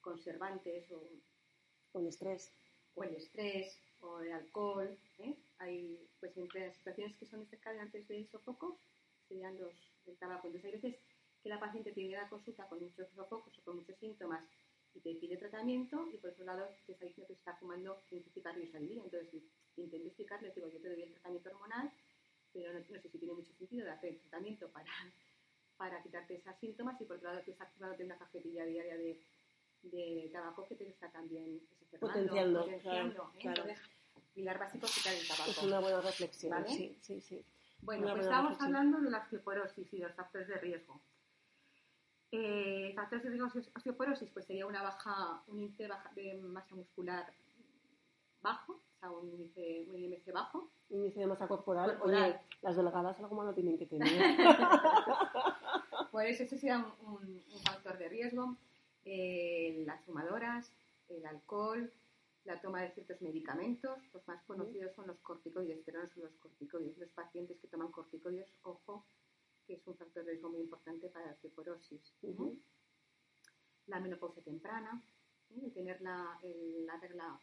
conservantes o, el estrés. O el estrés, o el alcohol. ¿eh? Hay, pues, entre las situaciones que son desencadenantes de sofocos, serían los del tabaco. Entonces, hay veces que la paciente tiene una consulta con muchos sofocos o con muchos síntomas y te pide tratamiento y por otro lado te está diciendo que está fumando 15 cigarrillos al día. Entonces intento explicarle, digo, yo te doy el tratamiento hormonal, pero no, sé si tiene mucho sentido de hacer el tratamiento para, para quitarte esos síntomas y por otro lado tú estás fumando una cajetilla diaria de, de tabaco que te está también potenciando. potenciando ¿eh? Entonces, pilar básico quitar el tabaco. Es una buena reflexión, sí, sí, sí. Bueno, pues estábamos hablando de la osteoporosis y los factores de riesgo. Eh, factores de riesgo osteoporosis pues sería una baja, un índice de, masa muscular bajo, o sea, un índice, un IMC bajo. Índice de masa corporal. Oye, las delgadas algo malo tienen que tener. pues ese sería un, factor de riesgo. Eh, las fumadoras, el alcohol, la toma de ciertos medicamentos, los más conocidos son los corticoides, pero no son los corticoides. Los pacientes que toman corticoides, ojo, que es un factor de riesgo muy importante para la osteoporosis. La menopausia temprana, ¿eh? tener la, regla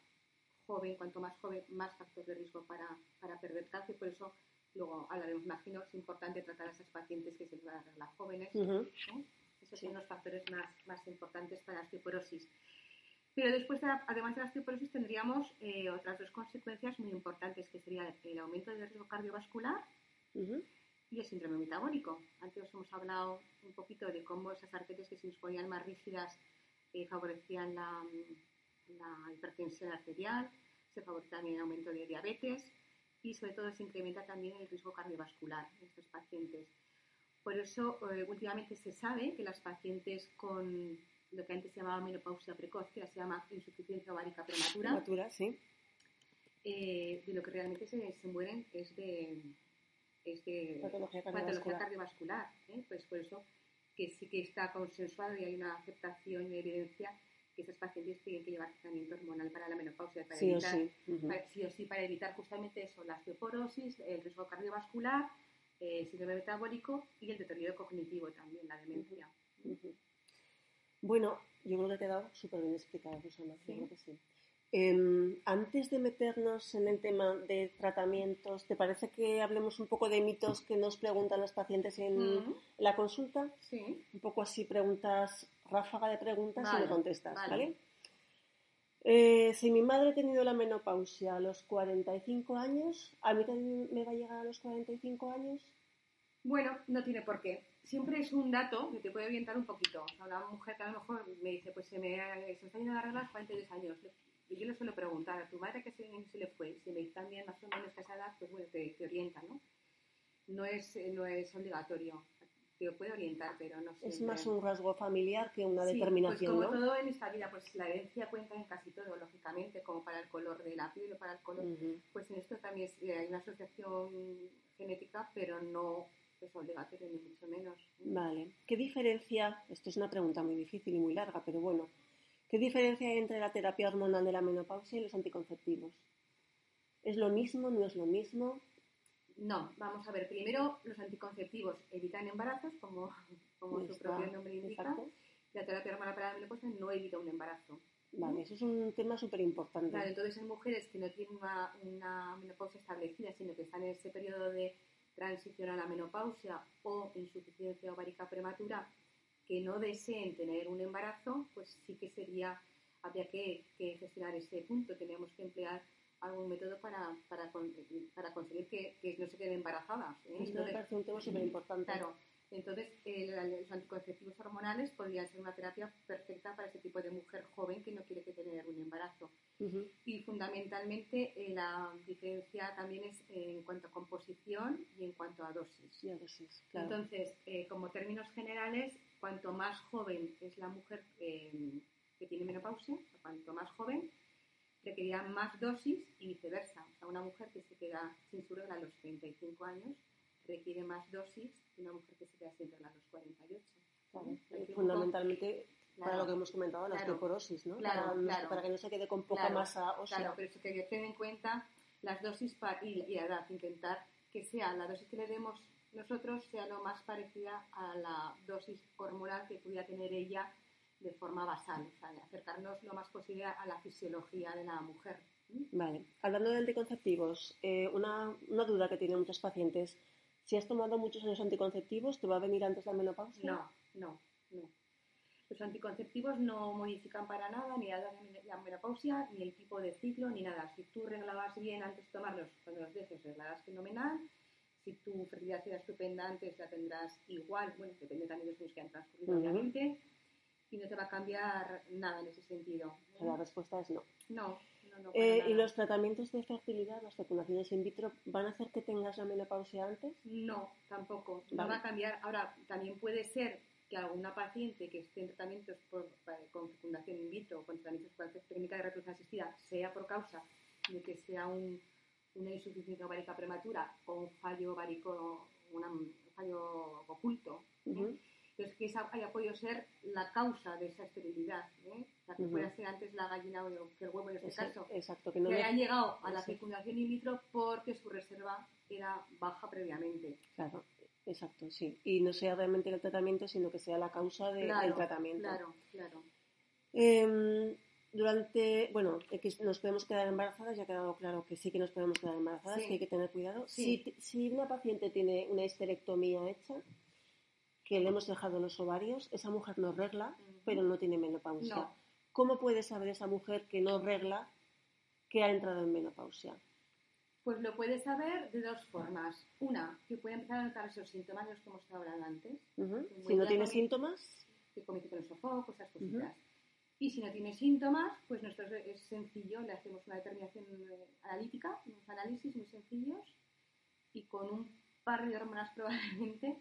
joven, cuanto más joven, más factor de riesgo para, para perder calcio, por eso luego hablaremos, imagino, es importante tratar a esas pacientes que se van a la regla jóvenes. Esos son los factores más, más importantes para la osteoporosis. Pero después, además de la osteoporosis, tendríamos eh, otras dos consecuencias muy importantes, que sería el aumento del riesgo cardiovascular y el síndrome metabólico. Antes os hemos hablado un poquito de cómo esas arterias que se nos ponían más rígidas eh, favorecían la, hipertensión arterial, se favorece también el aumento de diabetes y sobre todo se incrementa también el riesgo cardiovascular en estos pacientes. Por eso, eh, últimamente se sabe que las pacientes con lo que antes se llamaba menopausia precoz, que se llama insuficiencia ovárica prematura, prematura sí. Eh, de lo que realmente se, se mueren es de, este, patología cardiovascular. ¿eh? Pues por eso que sí que está consensuado y hay una aceptación y evidencia que esos pacientes tienen que llevar tratamiento hormonal para la menopausia, para sí evitar, o sí. sí o sí, para evitar justamente eso, la osteoporosis, el riesgo cardiovascular, el síndrome metabólico y el deterioro cognitivo también, la demencia. Bueno, yo creo que ha quedado súper bien explicado, Susana. Yo creo que sí. Em, antes de meternos en el tema de tratamientos, ¿te parece que hablemos un poco de mitos que nos preguntan los pacientes en la consulta? Sí. Un poco así, preguntas, ráfaga de preguntas y me contestas, ¿vale? Eh, si mi madre ha tenido la menopausia a los 45 años, ¿a mí también me va a llegar a los 45 años? Bueno, no tiene por qué. Siempre es un dato que te puede orientar un poquito. O una mujer que a lo mejor me dice, pues se me, está yendo a arreglar 42 años y yo le suelo preguntar a tu madre que se, se le fue, si me también más o menos que esa edad, pues bueno, te, orienta, ¿no? No es, no es obligatorio, te puede orientar, pero no sé. Es más un rasgo familiar que una sí, determinación, pues como todo en esta vida, pues la herencia cuenta en casi todo, lógicamente, como para el color de la piel o para el color, pues en esto también hay una asociación genética, pero no es obligatorio ni mucho menos. Vale. ¿Qué diferencia, esto es una pregunta muy difícil y muy larga, pero bueno, ¿qué diferencia hay entre la terapia hormonal de la menopausia y los anticonceptivos? ¿Es lo mismo? ¿No es lo mismo? No, vamos a ver. Primero, los anticonceptivos evitan embarazos, como, como su propio nombre indica. La terapia hormonal para la menopausia no evita un embarazo. Vale, eso es un tema súper importante. Claro, entonces en mujeres que no tienen una, una, menopausia establecida, sino que están en ese periodo de transición a la menopausia o insuficiencia ovárica prematura, que no deseen tener un embarazo, pues sí que sería, habría que, que gestionar ese punto. Tenemos que emplear algún método para, para, para conseguir que, que, no se queden embarazadas. ¿eh? Esto me parece un tema súper importante. Claro, entonces, los anticonceptivos hormonales podrían ser una terapia perfecta para ese tipo de mujer joven que no quiere que tener un embarazo. Y fundamentalmente eh, la diferencia también es en cuanto a composición y en cuanto a dosis. Entonces, eh, como términos generales, cuanto más joven es la mujer eh, que tiene menopausia, cuanto más joven, requerirá más dosis y viceversa. O sea, una mujer que se queda sin su regla a los 35 años requiere más dosis que una mujer que se queda sin regla a los 48. Fundamentalmente para lo que hemos comentado, la osteoporosis, ¿no? Claro, para, para, que no se quede con poca masa ósea. Claro, pero eso que tener en cuenta las dosis y, y la edad, intentar que sea la dosis que le demos nosotros sea lo más parecida a la dosis hormonal que pudiera tener ella de forma basal, o sea, acercarnos lo más posible a la fisiología de la mujer. Vale. Hablando de anticonceptivos, eh, una, una, duda que tienen muchos pacientes. Si has tomado muchos años anticonceptivos, ¿te va a venir antes la menopausia? No, no, no. Los anticonceptivos no modifican para nada ni la, la menopausia, ni el tipo de ciclo, ni nada. Si tú reglabas bien antes de tomarlos, cuando los dejes, reglarás fenomenal. Si tu fertilidad era estupenda antes, la tendrás igual. Bueno, depende también de los que han transcurrido, obviamente y no te va a cambiar nada en ese sentido. La respuesta es no. No. no, eh, ¿Y los tratamientos de fertilidad, las fecundaciones in vitro, van a hacer que tengas la menopausia antes? No, tampoco. No va a cambiar. Ahora, también puede ser que alguna paciente que esté en tratamientos con fecundación in vitro o con tratamientos con técnica de reproducción asistida sea por causa de que sea un, una insuficiencia ovárica prematura o un fallo ovárico, un fallo oculto. ¿eh? Entonces, que esa haya podido ser la causa de esa esterilidad, ¿eh? o sea, que pueda ser antes la gallina o que el huevo en este caso, exacto, que, no hayan llegado a la fecundación in vitro porque su reserva era baja previamente. Claro, exacto, sí. Y no sea realmente el tratamiento, sino que sea la causa del tratamiento. Claro, claro. Eh, durante, bueno, nos podemos quedar embarazadas, ya ha quedado claro que sí que nos podemos quedar embarazadas, que hay que tener cuidado. Si, si una paciente tiene una histerectomía hecha, que le hemos dejado los ovarios, esa mujer no regla, pero no tiene menopausia. ¿Cómo puede saber esa mujer que no regla que ha entrado en menopausia? Pues lo puede saber de dos formas. Una, que puede empezar a notar esos síntomas de los que hemos estado hablando antes. Si no tiene síntomas. Que comience con el sofoco, esas cositas. Y si no tiene síntomas, pues nosotros es sencillo, le hacemos una determinación eh, analítica, unos análisis muy sencillos y con un par de hormonas probablemente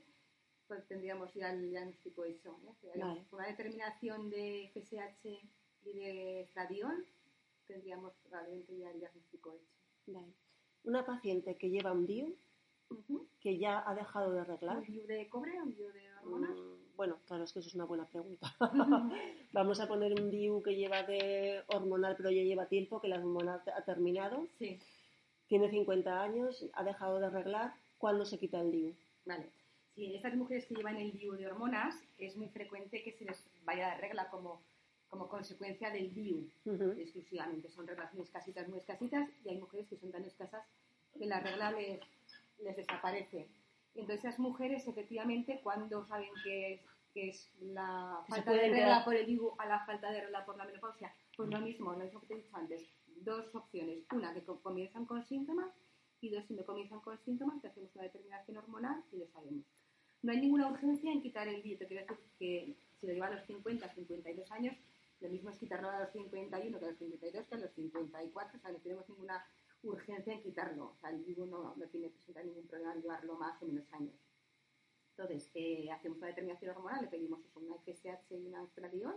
pues tendríamos ya el diagnóstico hecho. ¿no? Una determinación de FSH y de estadiol, tendríamos probablemente ya el diagnóstico hecho. Una paciente que lleva un DIU, que ya ha dejado de arreglar. ¿Un DIU de cobre o un DIU de hormonas? Mm, bueno, claro, es que eso es una buena pregunta. Vamos a poner un DIU que lleva de hormonal, pero ya lleva tiempo, que la hormona ha terminado. Sí. Tiene 50 años, ha dejado de arreglar. ¿Cuándo se quita el DIU? Vale si estas mujeres que llevan el DIU de hormonas, es muy frecuente que se les vaya de regla como, como consecuencia del DIU exclusivamente. Son reglas muy escasitas, muy escasitas, y hay mujeres que son tan escasas que la regla les, les desaparece. Entonces, esas mujeres, efectivamente, cuando saben que es, que es la falta de regla por el DIU a la falta de regla por la menopausia, pues lo mismo, lo mismo que te he dicho antes. Dos opciones. Una, que comienzan con síntomas, y dos, si no comienzan con síntomas, que hacemos una determinación hormonal y lo sabemos. No hay ninguna urgencia en quitar el DIU. quiero decir que si lo lleva a los 50, 52 años, lo mismo es quitarlo a los 51 que a los 52 que a los 54. O sea, no tenemos ninguna urgencia en quitarlo. O sea, el DIU no, no tiene presenta ningún problema en llevarlo más o menos años. Entonces, eh, hacemos una determinación hormonal, le pedimos eso, una FSH y una estradiol.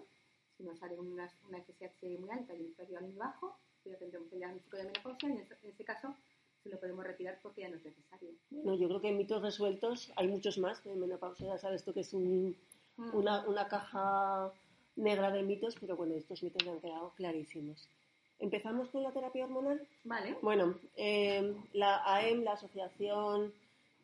Si nos sale una, una FSH muy alta y un estradiol muy bajo, pues ya tendremos el diagnóstico de menopausia y en este, caso se lo podemos retirar porque ya no es necesario. No, yo creo que en mitos resueltos hay muchos más de menopausia. Ya sabes tú que es un, mm. una, una, caja negra de mitos, pero bueno, estos mitos me han quedado clarísimos. ¿Empezamos con la terapia hormonal? Vale. Bueno, eh, la AEM, la Asociación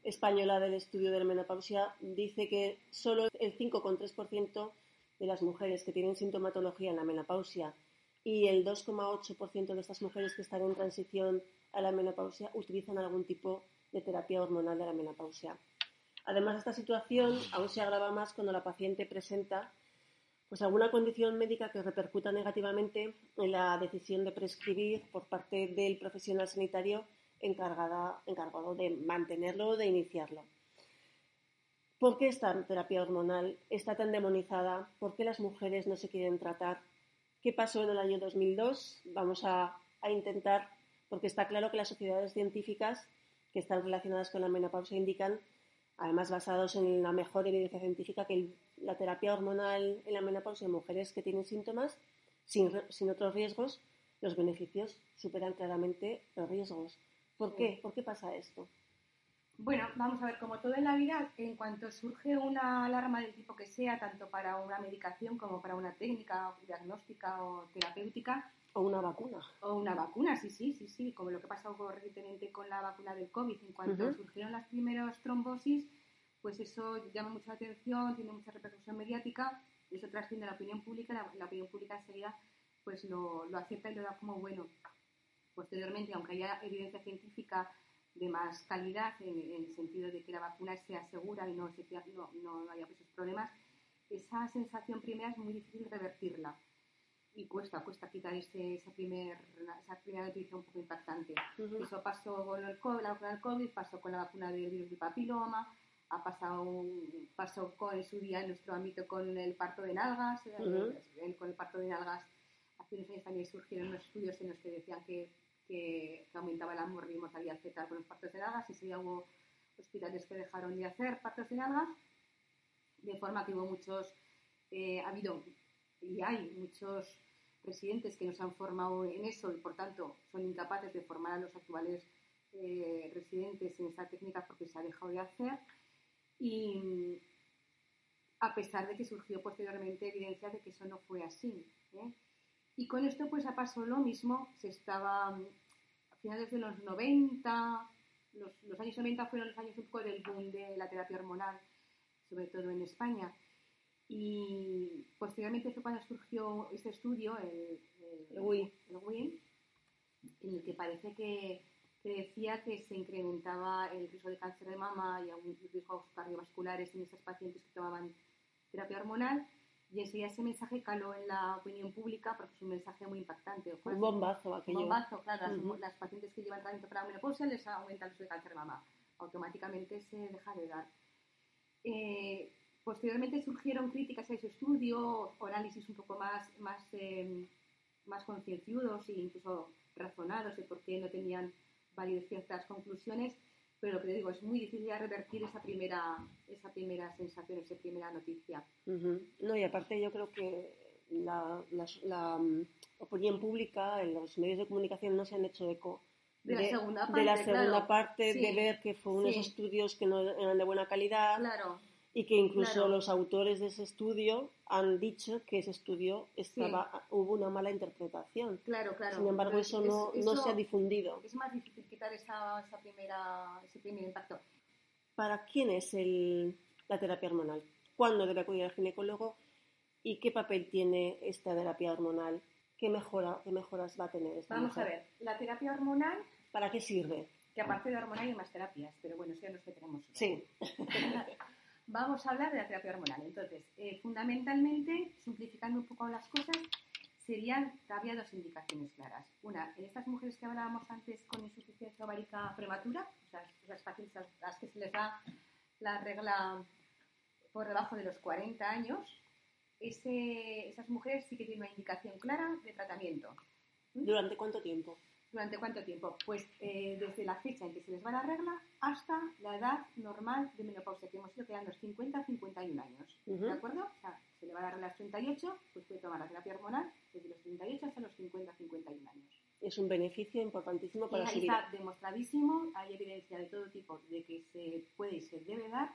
Española del Estudio de la Menopausia, dice que solo el 5,3% de las mujeres que tienen sintomatología en la menopausia y el 2,8% de estas mujeres que están en transición a la menopausia utilizan algún tipo de terapia hormonal de la menopausia. Además, esta situación aún se agrava más cuando la paciente presenta pues, alguna condición médica que repercuta negativamente en la decisión de prescribir por parte del profesional sanitario encargada, encargado de mantenerlo o de iniciarlo. ¿Por qué esta terapia hormonal está tan demonizada? ¿Por qué las mujeres no se quieren tratar? ¿Qué pasó en el año 2002? Vamos a, a intentar porque está claro que las sociedades científicas que están relacionadas con la menopausia indican, además basados en la mejor evidencia científica, que la terapia hormonal en la menopausia en mujeres que tienen síntomas, sin, otros riesgos, los beneficios superan claramente los riesgos. ¿Por qué? ¿Por qué pasa esto? Bueno, vamos a ver, como todo en la vida, en cuanto surge una alarma del tipo que sea, tanto para una medicación como para una técnica diagnóstica o terapéutica, o una vacuna. O una vacuna, sí, sí, sí, sí, como lo que pasó recientemente con la vacuna del COVID. En cuanto surgieron las primeras trombosis, pues eso llama mucha atención, tiene mucha repercusión mediática, y eso trasciende a la opinión pública, la, la opinión pública enseguida pues lo, lo, acepta y lo da como bueno. Posteriormente, aunque haya evidencia científica de más calidad, en, el sentido de que la vacuna sea segura y no, no, no haya muchos problemas, esa sensación primera es muy difícil revertirla y cuesta, cuesta quitar ese, esa, primer, esa primera noticia un poco impactante. Eso pasó con el COVID, la vacuna del COVID, pasó con la vacuna del virus del papiloma, ha pasado, pasó con en su día en nuestro ámbito con el parto de nalgas, eh, con el parto de nalgas hace unos años también surgieron unos estudios en los que decían que, que, aumentaba la mortalidad fetal con los partos de nalgas y sí hubo hospitales que dejaron de hacer partos de nalgas, de forma que hubo muchos, eh, ha habido y hay muchos residentes que nos han formado en eso y por tanto son incapaces de formar a los actuales eh, residentes en esa técnica porque se ha dejado de hacer y a pesar de que surgió posteriormente evidencia de que eso no fue así. ¿eh? Y con esto pues ha pasado lo mismo, se estaba a finales de los 90, los, los años 90 fueron los años un poco del boom de la terapia hormonal, sobre todo en España. Y posteriormente fue cuando surgió este estudio, el, el, WIN, en el que parece que, decía que se incrementaba el riesgo de cáncer de mama y algún riesgos cardiovasculares en esas pacientes que tomaban terapia hormonal. Y enseguida ese mensaje caló en la opinión pública porque es un mensaje muy impactante. Un bombazo aquello. Un bombazo, claro. las, pacientes que llevan tratamiento para la menopausia les aumenta el riesgo de cáncer de mama. Automáticamente se deja de dar. Eh, Posteriormente surgieron críticas a ese estudio, análisis un poco más, más, eh, más concienciudos e incluso razonados de por qué no tenían válidas ciertas conclusiones, pero lo que digo, es muy difícil revertir esa primera, esa primera sensación, esa primera noticia. No, y aparte yo creo que la, la, mm, opinión pública, en los medios de comunicación no se han hecho eco de, la segunda parte, de, la segunda parte, de ver que fue unos estudios que no eran de buena calidad. Claro y que incluso los autores de ese estudio han dicho que ese estudio estaba hubo una mala interpretación. Claro, claro. Sin embargo, eso, no, no, se ha difundido. Es más difícil quitar esa, esa primera, ese primer impacto. ¿Para quién es el, la terapia hormonal? ¿Cuándo debe acudir al ginecólogo? ¿Y qué papel tiene esta terapia hormonal? ¿Qué, mejora, qué mejoras va a tener esta Vamos a ver, la terapia hormonal... ¿Para qué sirve? Que aparte de hormonal hay más terapias, pero bueno, eso ya nos tenemos. Sí. vamos a hablar de la terapia hormonal. Entonces, eh, fundamentalmente, simplificando un poco las cosas, serían, había dos indicaciones claras. Una, en estas mujeres que hablábamos antes con insuficiencia ovárica prematura, o sea, las pacientes a las que se les da la regla por debajo de los 40 años, esas mujeres sí que tienen una indicación clara de tratamiento. ¿Durante cuánto tiempo? ¿Durante cuánto tiempo? Pues eh, desde la fecha en que se les va la regla hasta la edad normal de menopausia, que hemos ido quedando 50 a 51 años. ¿De acuerdo? O sea, se le va a regla a los 38, pues puede tomar la terapia hormonal desde los 38 hasta los 50 a 51 años. es un beneficio importantísimo para su vida. Está demostradísimo, hay evidencia de todo tipo de que se puede y se debe dar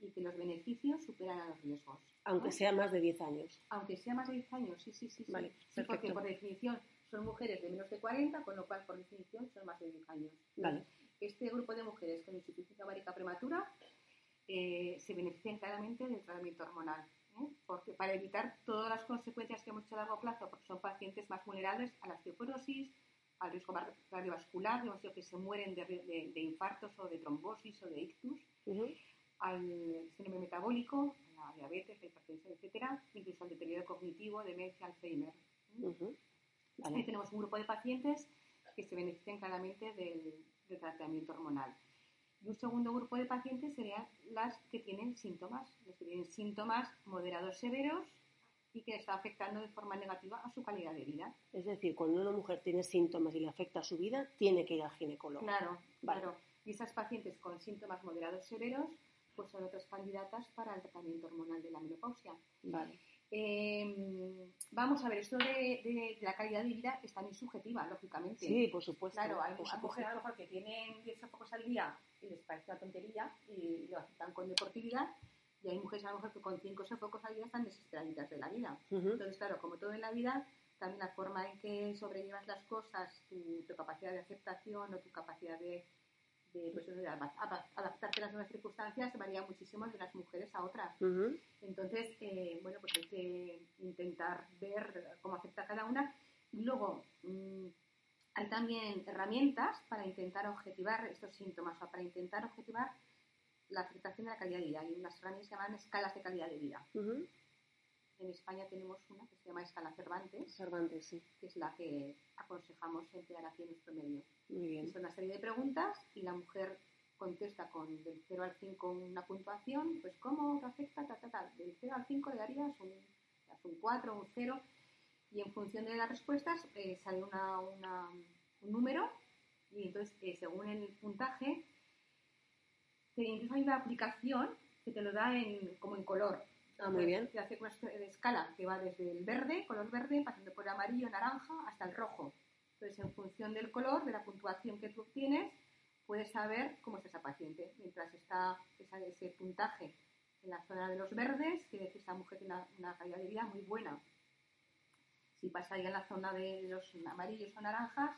y que los beneficios superan a los riesgos. Aunque sea más de 10 años. Aunque sea más de 10 años, sí, sí, sí. Vale, sí, porque por definición son mujeres de menos de 40, con lo cual por definición son más de 10 años. Vale. Este grupo de mujeres con insuficiencia ovárica prematura eh, se benefician claramente del tratamiento hormonal. ¿eh? Porque para evitar todas las consecuencias que hemos hecho a largo plazo, porque son pacientes más vulnerables a la osteoporosis, al riesgo cardiovascular, que se mueren de, infartos o de trombosis o de ictus, al síndrome metabólico, a la diabetes, la hipertensión, etcétera, incluso al deterioro cognitivo, demencia, Alzheimer. Ahí tenemos un grupo de pacientes que se benefician claramente del, tratamiento hormonal. Y un segundo grupo de pacientes serían las que tienen síntomas, los que tienen síntomas moderados severos y que está afectando de forma negativa a su calidad de vida. Es decir, cuando una mujer tiene síntomas y le afecta a su vida, tiene que ir al ginecólogo. Claro, claro. Y esas pacientes con síntomas moderados severos, pues son otras candidatas para el tratamiento hormonal de la menopausia. Vale. Em, vamos a ver, esto de, la calidad de vida es también subjetiva, lógicamente. Sí, por supuesto. Claro, hay, mujeres a lo mejor que tienen 10 sofocos al día y les parece una tontería y lo aceptan con deportividad. Y hay mujeres a lo mejor que con 5 sofocos al día están desesperaditas de la vida. Entonces, claro, como todo en la vida, también la forma en que sobrellevas las cosas, tu capacidad de aceptación o tu capacidad de de, pues, adaptarte a las nuevas circunstancias varía muchísimo de las mujeres a otras. Entonces, eh, bueno, pues hay que intentar ver cómo afecta cada una. Y luego, mm, hay también herramientas para intentar objetivar estos síntomas o para intentar objetivar la afectación de la calidad de vida. Hay unas herramientas que se llaman escalas de calidad de vida. En España tenemos una que se llama Escala Cervantes. Cervantes, sí. Que es la que aconsejamos emplear aquí en nuestro medio. Muy bien. Es una serie de preguntas y la mujer contesta con del 0 al 5 una puntuación, pues cómo te afecta, tal, tal, tal. Del 0 al 5 le darías un, un 4, un 0 y en función de las respuestas eh, sale una, una, un número y entonces eh, según el puntaje, incluso hay una aplicación que te lo da en, como en color. Ah, muy bien. Se hace una escala que va desde el verde, color verde, pasando por el amarillo, naranja, hasta el rojo. Entonces, en función del color, de la puntuación que tú obtienes, puedes saber cómo es esa paciente. Mientras está ese puntaje en la zona de los verdes, quiere decir que esa mujer tiene una, calidad de vida muy buena. Si pasaría en la zona de los amarillos o naranjas,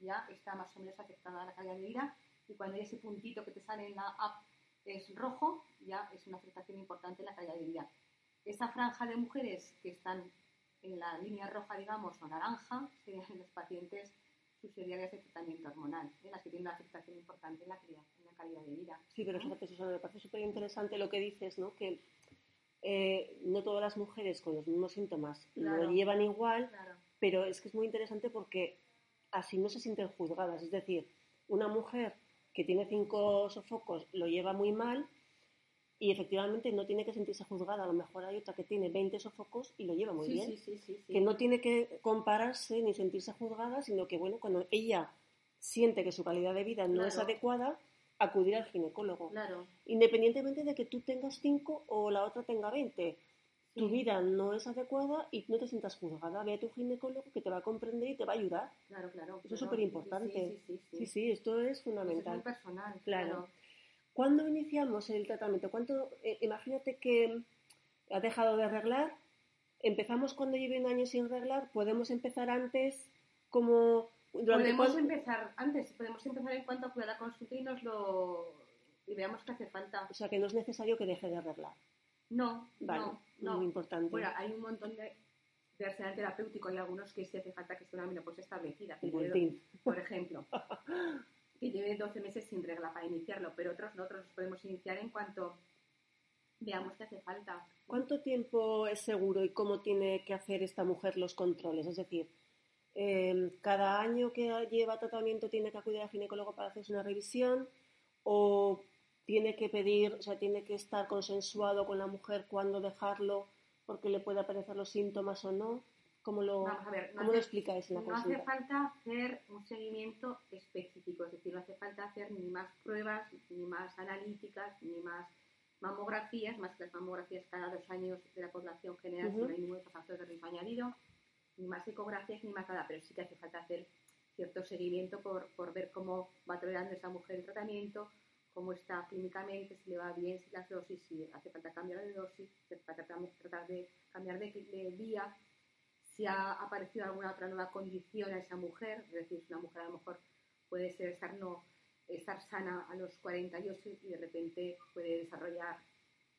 ya está más o menos afectada la calidad de vida. Y cuando hay ese puntito que te sale en la app es rojo, ya es una afectación importante en la calidad de vida. Esa franja de mujeres que están en la línea roja, digamos, o naranja, serían los pacientes subsidiarias de tratamiento hormonal, en las que tienen una afectación importante en la, calidad de vida. Sí, pero fíjate, Susana, me parece súper interesante lo que dices, ¿no? Que eh, no todas las mujeres con los mismos síntomas lo llevan igual, pero es que es muy interesante porque así no se sienten juzgadas. Es decir, una mujer que tiene cinco sofocos lo lleva muy mal y efectivamente no tiene que sentirse juzgada. A lo mejor hay otra que tiene 20 sofocos y lo lleva muy bien. que no tiene que compararse ni sentirse juzgada, sino que, bueno, cuando ella siente que su calidad de vida no es adecuada, acudir al ginecólogo. Claro. Independientemente de que tú tengas 5 o la otra tenga 20 tu vida no es adecuada y no te sientas juzgada. Ve a tu ginecólogo que te va a comprender y te va a ayudar. Claro, claro. Eso es súper importante. Sí sí, esto es fundamental. es muy personal. Claro. ¿Cuándo iniciamos el tratamiento? ¿Cuánto, eh, imagínate que ha dejado de arreglar. Empezamos cuando lleve un año sin arreglar. Podemos empezar antes como... Podemos empezar antes. Podemos empezar en cuanto a la consulta y nos lo... y veamos qué hace falta. O sea que no es necesario que deje de arreglar. No, vale, no, Muy importante. Bueno, hay un montón de, de arsenal terapéutico. Hay algunos que sí hace falta que esté una menopausia establecida. por ejemplo, que lleve 12 meses sin regla para iniciarlo, pero otros no, otros podemos iniciar en cuanto veamos que hace falta. ¿Cuánto tiempo es seguro y cómo tiene que hacer esta mujer los controles? Es decir, em, cada año que lleva tratamiento tiene que acudir al ginecólogo para hacerse una revisión o tiene que pedir, o sea, tiene que estar consensuado con la mujer cuándo dejarlo porque le puede aparecer los síntomas o no. ¿Cómo lo, ¿cómo lo explicáis en la No hace falta hacer un seguimiento específico, es decir, no hace falta hacer ni más pruebas, ni más analíticas, ni más mamografías, más que las mamografías cada dos años de la población general, uh -huh. si no hay ningún factor de riesgo añadido, ni más ecografías, ni más nada, pero sí que hace falta hacer cierto seguimiento por, por ver cómo va tolerando esa mujer el tratamiento, cómo está clínicamente, si le va bien, si las dosis, si hace falta cambiar de dosis, si hace falta tratar de cambiar de, de vía, si ha aparecido alguna otra nueva condición a esa mujer, es decir, si una mujer a lo mejor puede ser estar, no, estar sana a los 48 y de repente puede desarrollar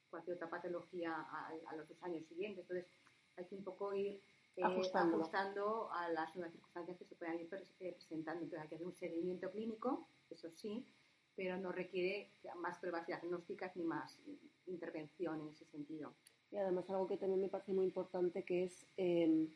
cualquier otra patología a, los dos años siguientes. Entonces, hay que un poco ir eh, ajustando a las nuevas circunstancias que se puedan ir eh, presentando. Entonces, hay que hacer un seguimiento clínico, eso sí, pero no requiere más pruebas diagnósticas ni más intervención en ese sentido. Y además algo que también me parece muy importante que es em,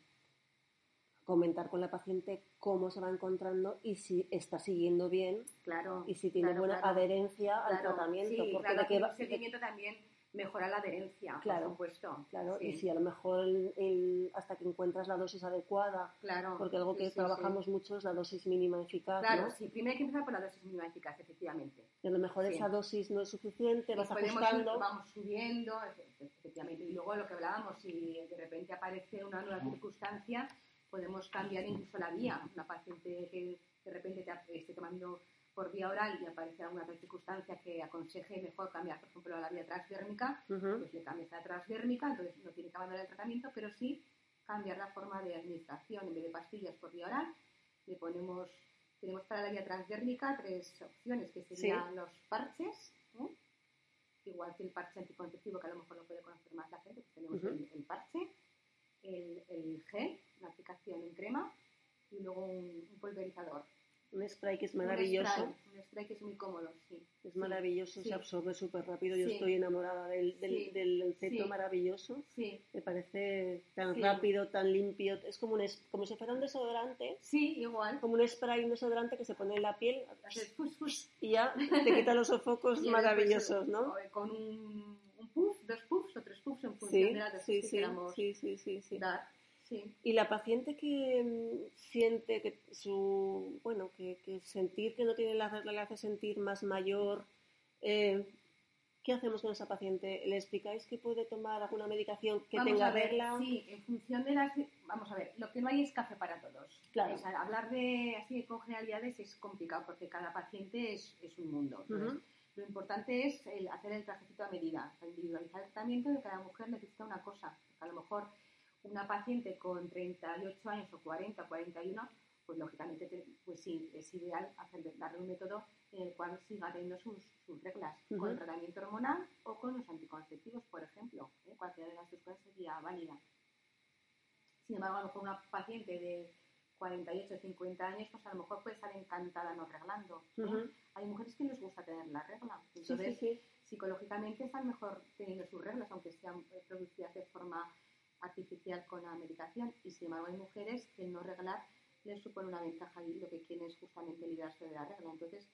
comentar con la paciente cómo se va encontrando y si está siguiendo bien claro, y si tiene buena adherencia al tratamiento. Sí, porque claro, el seguimiento también mejora la adherencia, claro, por supuesto. Claro, y si a lo mejor el, hasta que encuentras la dosis adecuada, claro, porque algo que trabajamos mucho es la dosis mínima eficaz. Claro, sí, primero hay que empezar por la dosis mínima eficaz, efectivamente. Y a lo mejor esa dosis no es suficiente, vas ajustando. vamos subiendo, efectivamente. Y luego lo que hablábamos, si de repente aparece una nueva circunstancia, podemos cambiar incluso la vía. Una paciente que de repente te esté tomando por vía oral y aparece alguna circunstancia que aconseje mejor cambiar, por ejemplo, a la vía transdérmica, pues le cambias a la transdérmica, entonces no tiene que abandonar el tratamiento, pero sí cambiar la forma de administración. En vez de pastillas por vía oral, le ponemos, tenemos para la vía transdérmica tres opciones, que serían los parches, igual que el parche anticonceptivo, que a lo mejor lo puede conocer más la gente, pues tenemos el, parche, el, el, gel, una aplicación en crema, y luego un pulverizador. Un spray que es maravilloso. Un spray, que es muy cómodo, sí. Es maravilloso, se absorbe súper rápido. Yo estoy enamorada del, del, del maravilloso. Sí. Me parece tan rápido, tan limpio. Es como, un, como si fuera un desodorante. Sí, igual. Como un spray, un desodorante que se pone en la piel. Y ya te quita los sofocos maravillosos, ¿no? Con un, un, puff, dos puffs o tres puffs en función de la dosis que queramos sí, sí. Y la paciente que mm, siente que su, bueno, que, sentir que no tiene la regla le hace sentir más mayor, eh, ¿qué hacemos con esa paciente? ¿Le explicáis que puede tomar alguna medicación que tenga regla? Sí, en función de las... Vamos a ver, lo que no hay es café para todos. Claro. hablar de así con generalidades es complicado porque cada paciente es, es un mundo. Lo importante es hacer el trajecito a medida, individualizar el tratamiento de cada mujer necesita una cosa. A lo mejor una paciente con 38 años o 40, 41, pues lógicamente pues sí, es ideal hacer, darle un método en el cual siga teniendo sus, sus reglas, con el tratamiento hormonal o con los anticonceptivos, por ejemplo. ¿eh? Cualquiera de las dos cosas sería válida. Sin embargo, a lo mejor una paciente de 48 o 50 años, pues a lo mejor puede estar encantada no reglando. ¿eh? Hay mujeres que les gusta tener la regla. Entonces, psicológicamente están mejor teniendo sus reglas, aunque sean eh, producidas de forma artificial con la medicación y sin embargo hay mujeres que no reglar les supone una ventaja y lo que quieren es justamente librarse de la regla. Entonces,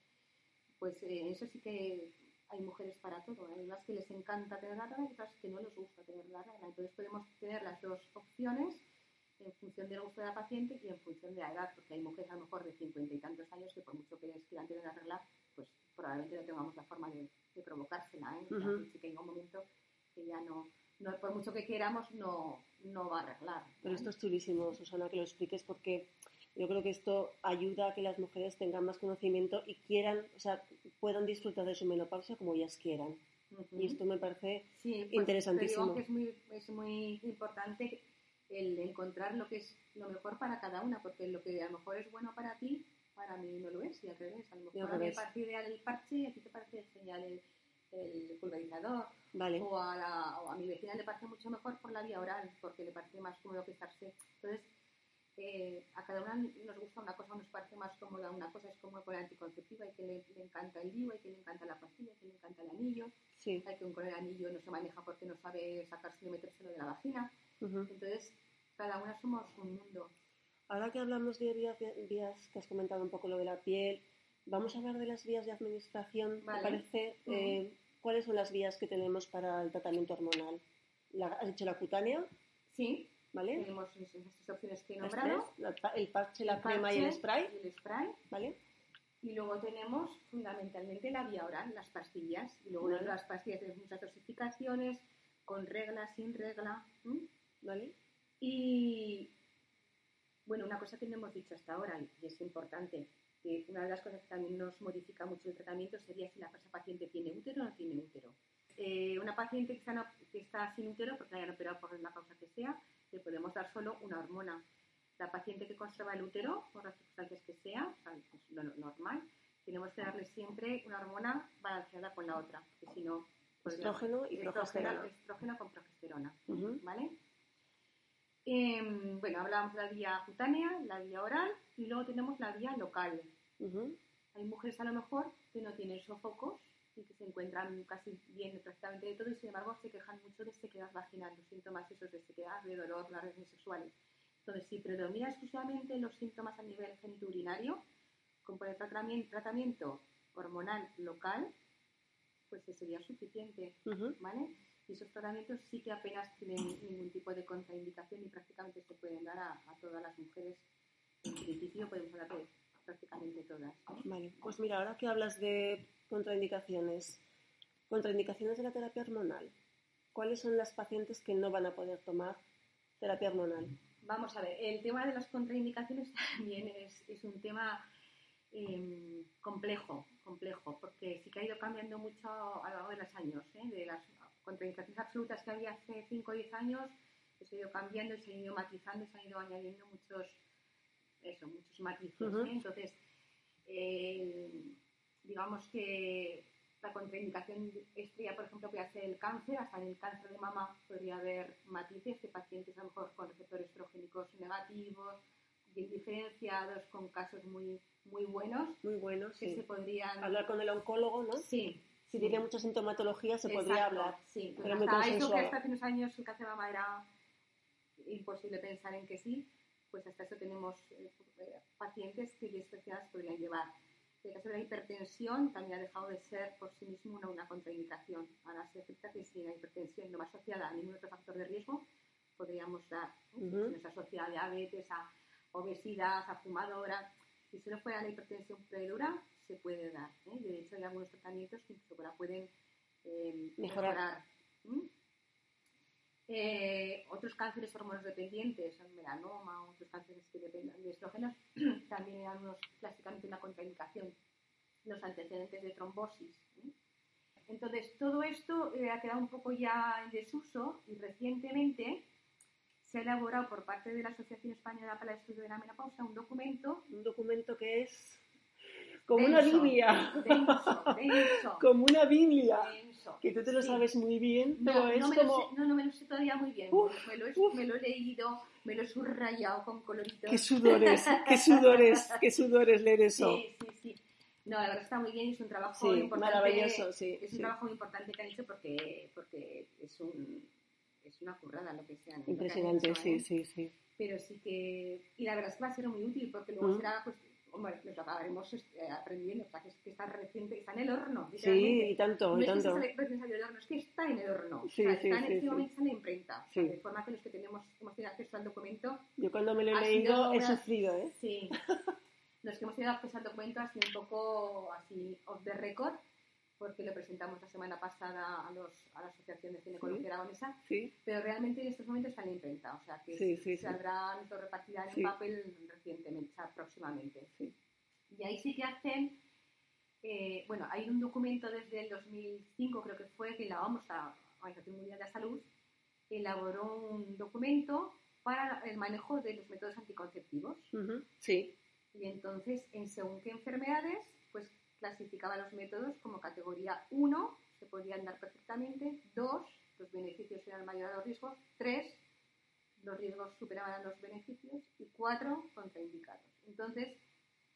pues eh, eso sí que hay mujeres para todo. Hay unas que les encanta tener la regla y otras que no les gusta tener la regla. Entonces podemos tener las dos opciones en función del gusto de la paciente y en función de la edad, porque hay mujeres a lo mejor de cincuenta y tantos años que por mucho que les quieran tener la regla, pues probablemente no tengamos la forma de, provocársela. ¿eh? sí que hay un momento que ya no, no, por mucho que queramos, no, no va a arreglar. Pero esto es chulísimo, Susana, que lo expliques porque yo creo que esto ayuda a que las mujeres tengan más conocimiento y quieran, o sea, puedan disfrutar de su menopausia como ellas quieran. Y esto me parece sí, pues, interesantísimo. que es muy, es muy importante el encontrar lo que es lo mejor para cada una, porque lo que a lo mejor es bueno para ti, para mí no lo es, y al revés. A lo mejor a mí me parece el parche y a ti te parece genial el, el pulverizador. O, a mi vecina le parece mucho mejor por la vía oral, porque le parece más cómodo que estarse. Entonces, eh, a cada una nos gusta una cosa, nos parece más cómoda una cosa, es como con la anticonceptiva, hay que le, encanta el vivo, hay que le encanta la pastilla, hay que le encanta el anillo, sí. hay que con el anillo no se maneja porque no sabe sacarse y metérselo de la vagina. Entonces, cada una somos un mundo. Ahora que hablamos de vías, vías, que has comentado un poco lo de la piel, vamos a hablar de las vías de administración. ¿Te parece? Eh, ¿Cuáles son las vías que tenemos para el tratamiento hormonal? ¿Has dicho la cutánea? Sí. ¿Vale? Tenemos esas opciones que he nombrado. el parche, la crema y el spray. el spray. ¿Vale? Y luego tenemos fundamentalmente la vía oral, las pastillas. Y luego vale. las pastillas tenemos muchas dosificaciones, con regla, sin regla. ¿Vale? Y Bueno, una cosa que no hemos dicho hasta ahora, y es importante, que una de las cosas que también nos modifica mucho el tratamiento sería si la paciente tiene útero o no tiene útero. Eh, una paciente que está, que está, sin útero, porque hayan operado por la causa que sea, le podemos dar solo una hormona. La paciente que conserva el útero, por las circunstancias que sea, o sea pues lo normal, tenemos que darle siempre una hormona balanceada con la otra, porque si no... Estrógeno y progesterona. Estrógeno con progesterona, ¿vale? Em, bueno, hablábamos de la vía cutánea, la vía oral y luego tenemos la vía local. Hay mujeres a lo mejor que no tienen sofocos y que se encuentran casi bien prácticamente de todo y sin embargo se quejan mucho de sequedad vaginal, los síntomas esos de sequedad, de dolor, las relaciones sexuales. Entonces, si predomina exclusivamente los síntomas a nivel genitourinario, con el tratamiento, hormonal local, pues sería suficiente, ¿vale? Y esos tratamientos sí que apenas tienen ningún tipo de contraindicación y prácticamente se pueden dar a, todas las mujeres. En principio podemos hablar de prácticamente todas. Vale, pues mira, ahora que hablas de contraindicaciones, contraindicaciones de la terapia hormonal, ¿cuáles son las pacientes que no van a poder tomar terapia hormonal? Vamos a ver, el tema de las contraindicaciones también es, es un tema eh, complejo, complejo, porque sí que ha ido cambiando mucho a lo largo de los años, ¿eh? de las contraindicaciones absolutas que había hace 5 o 10 años, pues se ha ido cambiando se ha ido matizando se han ido añadiendo muchos, eso, muchos matices. ¿eh? Entonces, eh, digamos que la contraindicación estrella, por ejemplo, puede ser el cáncer, hasta en el cáncer de mama podría haber matices de pacientes a lo mejor con receptores estrogénicos negativos, bien diferenciados, con casos muy, muy buenos. Muy buenos, que se podrían... Hablar con el oncólogo, ¿no? Sí, si tiene mucha sintomatología se podría hablar. Sí, pero hasta eso que hasta hace unos años el cáncer de mama era imposible pensar en que sí, pues hasta eso tenemos eh, pacientes que especiales podrían llevar. En el caso de la hipertensión también ha dejado de ser por sí mismo una, una contraindicación. Ahora se acepta que si la hipertensión no va asociada a ningún otro factor de riesgo, podríamos dar. Si no es asociada a diabetes, a obesidad, a fumadora, si solo fuera la hipertensión predura, se puede dar. ¿eh? De hecho, hay algunos tratamientos que incluso la pueden eh, mejorar. Eh, otros cánceres hormonodependientes, el melanoma, otros cánceres que dependen de estrógenos, también hay algunos clásicamente una contraindicación, los antecedentes de trombosis. Entonces, todo esto ha quedado un poco ya en desuso y recientemente se ha elaborado por parte de la Asociación Española para el Estudio de la Menopausa un documento. Un documento que es como una Biblia. como una Biblia. Que tú te lo sabes muy bien, no, pero es no me como... Lo sé, no, no me lo sé todavía muy bien. me, lo he, me, lo he, leído, me lo he subrayado con coloritos. Qué sudores, qué sudores, qué sudores leer eso. Sí, sí, sí. No, la verdad está muy bien y es un trabajo sí, importante. Maravilloso, sí. Es un trabajo muy importante que han hecho porque, porque es, un, es una currada lo que sea. Impresionante, sí, ¿eh? sí, sí. Pero sí que... Y la verdad es que va a ser muy útil porque luego mm. será... Pues, hombre, lo acabaremos eh, aprendiendo, o sea, que, es, que está reciente, está en el horno. Sí, y tanto, no y tanto. No es que recién salió del horno, es que está en el horno. Sí, o sea, sí, está en, está en la imprenta. De forma que los que tenemos, hemos tenido acceso al documento... Yo cuando me lo he leído he sufrido, ¿eh? Sí. los que hemos tenido acceso al documento ha sido un poco así off the record, porque lo presentamos la semana pasada a, los, a la Asociación de Ginecología Aragonesa, sí. pero realmente en estos momentos está en imprenta, o sea que saldrá repartida en papel recientemente, o sea, próximamente. Y ahí sí que hacen, eh, bueno, hay un documento desde el 2005, creo que fue, que la vamos a Organización Mundial de la Salud, elaboró un documento para el manejo de los métodos anticonceptivos. Sí. Y entonces, en según qué enfermedades, clasificaba los métodos como categoría 1, se podían dar perfectamente, 2, los beneficios eran mayores a los riesgos, 3, los riesgos superaban a los beneficios y 4, contraindicados. Entonces,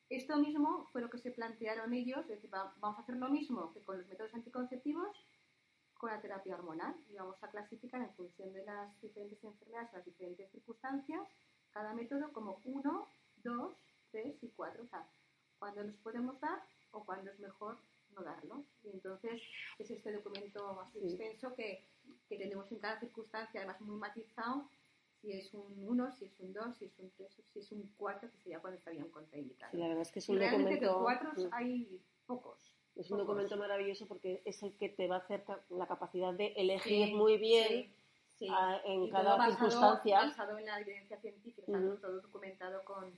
esto mismo fue lo que se plantearon ellos, es decir, vamos a hacer lo mismo que con los métodos anticonceptivos con la terapia hormonal y vamos a clasificar en función de las diferentes enfermedades, las diferentes circunstancias, cada método como 1, 2, 3 y 4, o sea, cuándo los podemos dar o cuándo es mejor no darlos. Y entonces es este documento así extenso que, que tenemos en cada circunstancia, además muy matizado, si es un 1, si es un 2, si es un 3 o si es un 4, que sería cuando estarían contraindicados. la verdad es que es un documento... De 4 mm. hay pocos. Es un documento maravilloso porque es el que te va a hacer la capacidad de elegir muy bien en cada circunstancia. Basado en la evidencia científica, todo documentado con,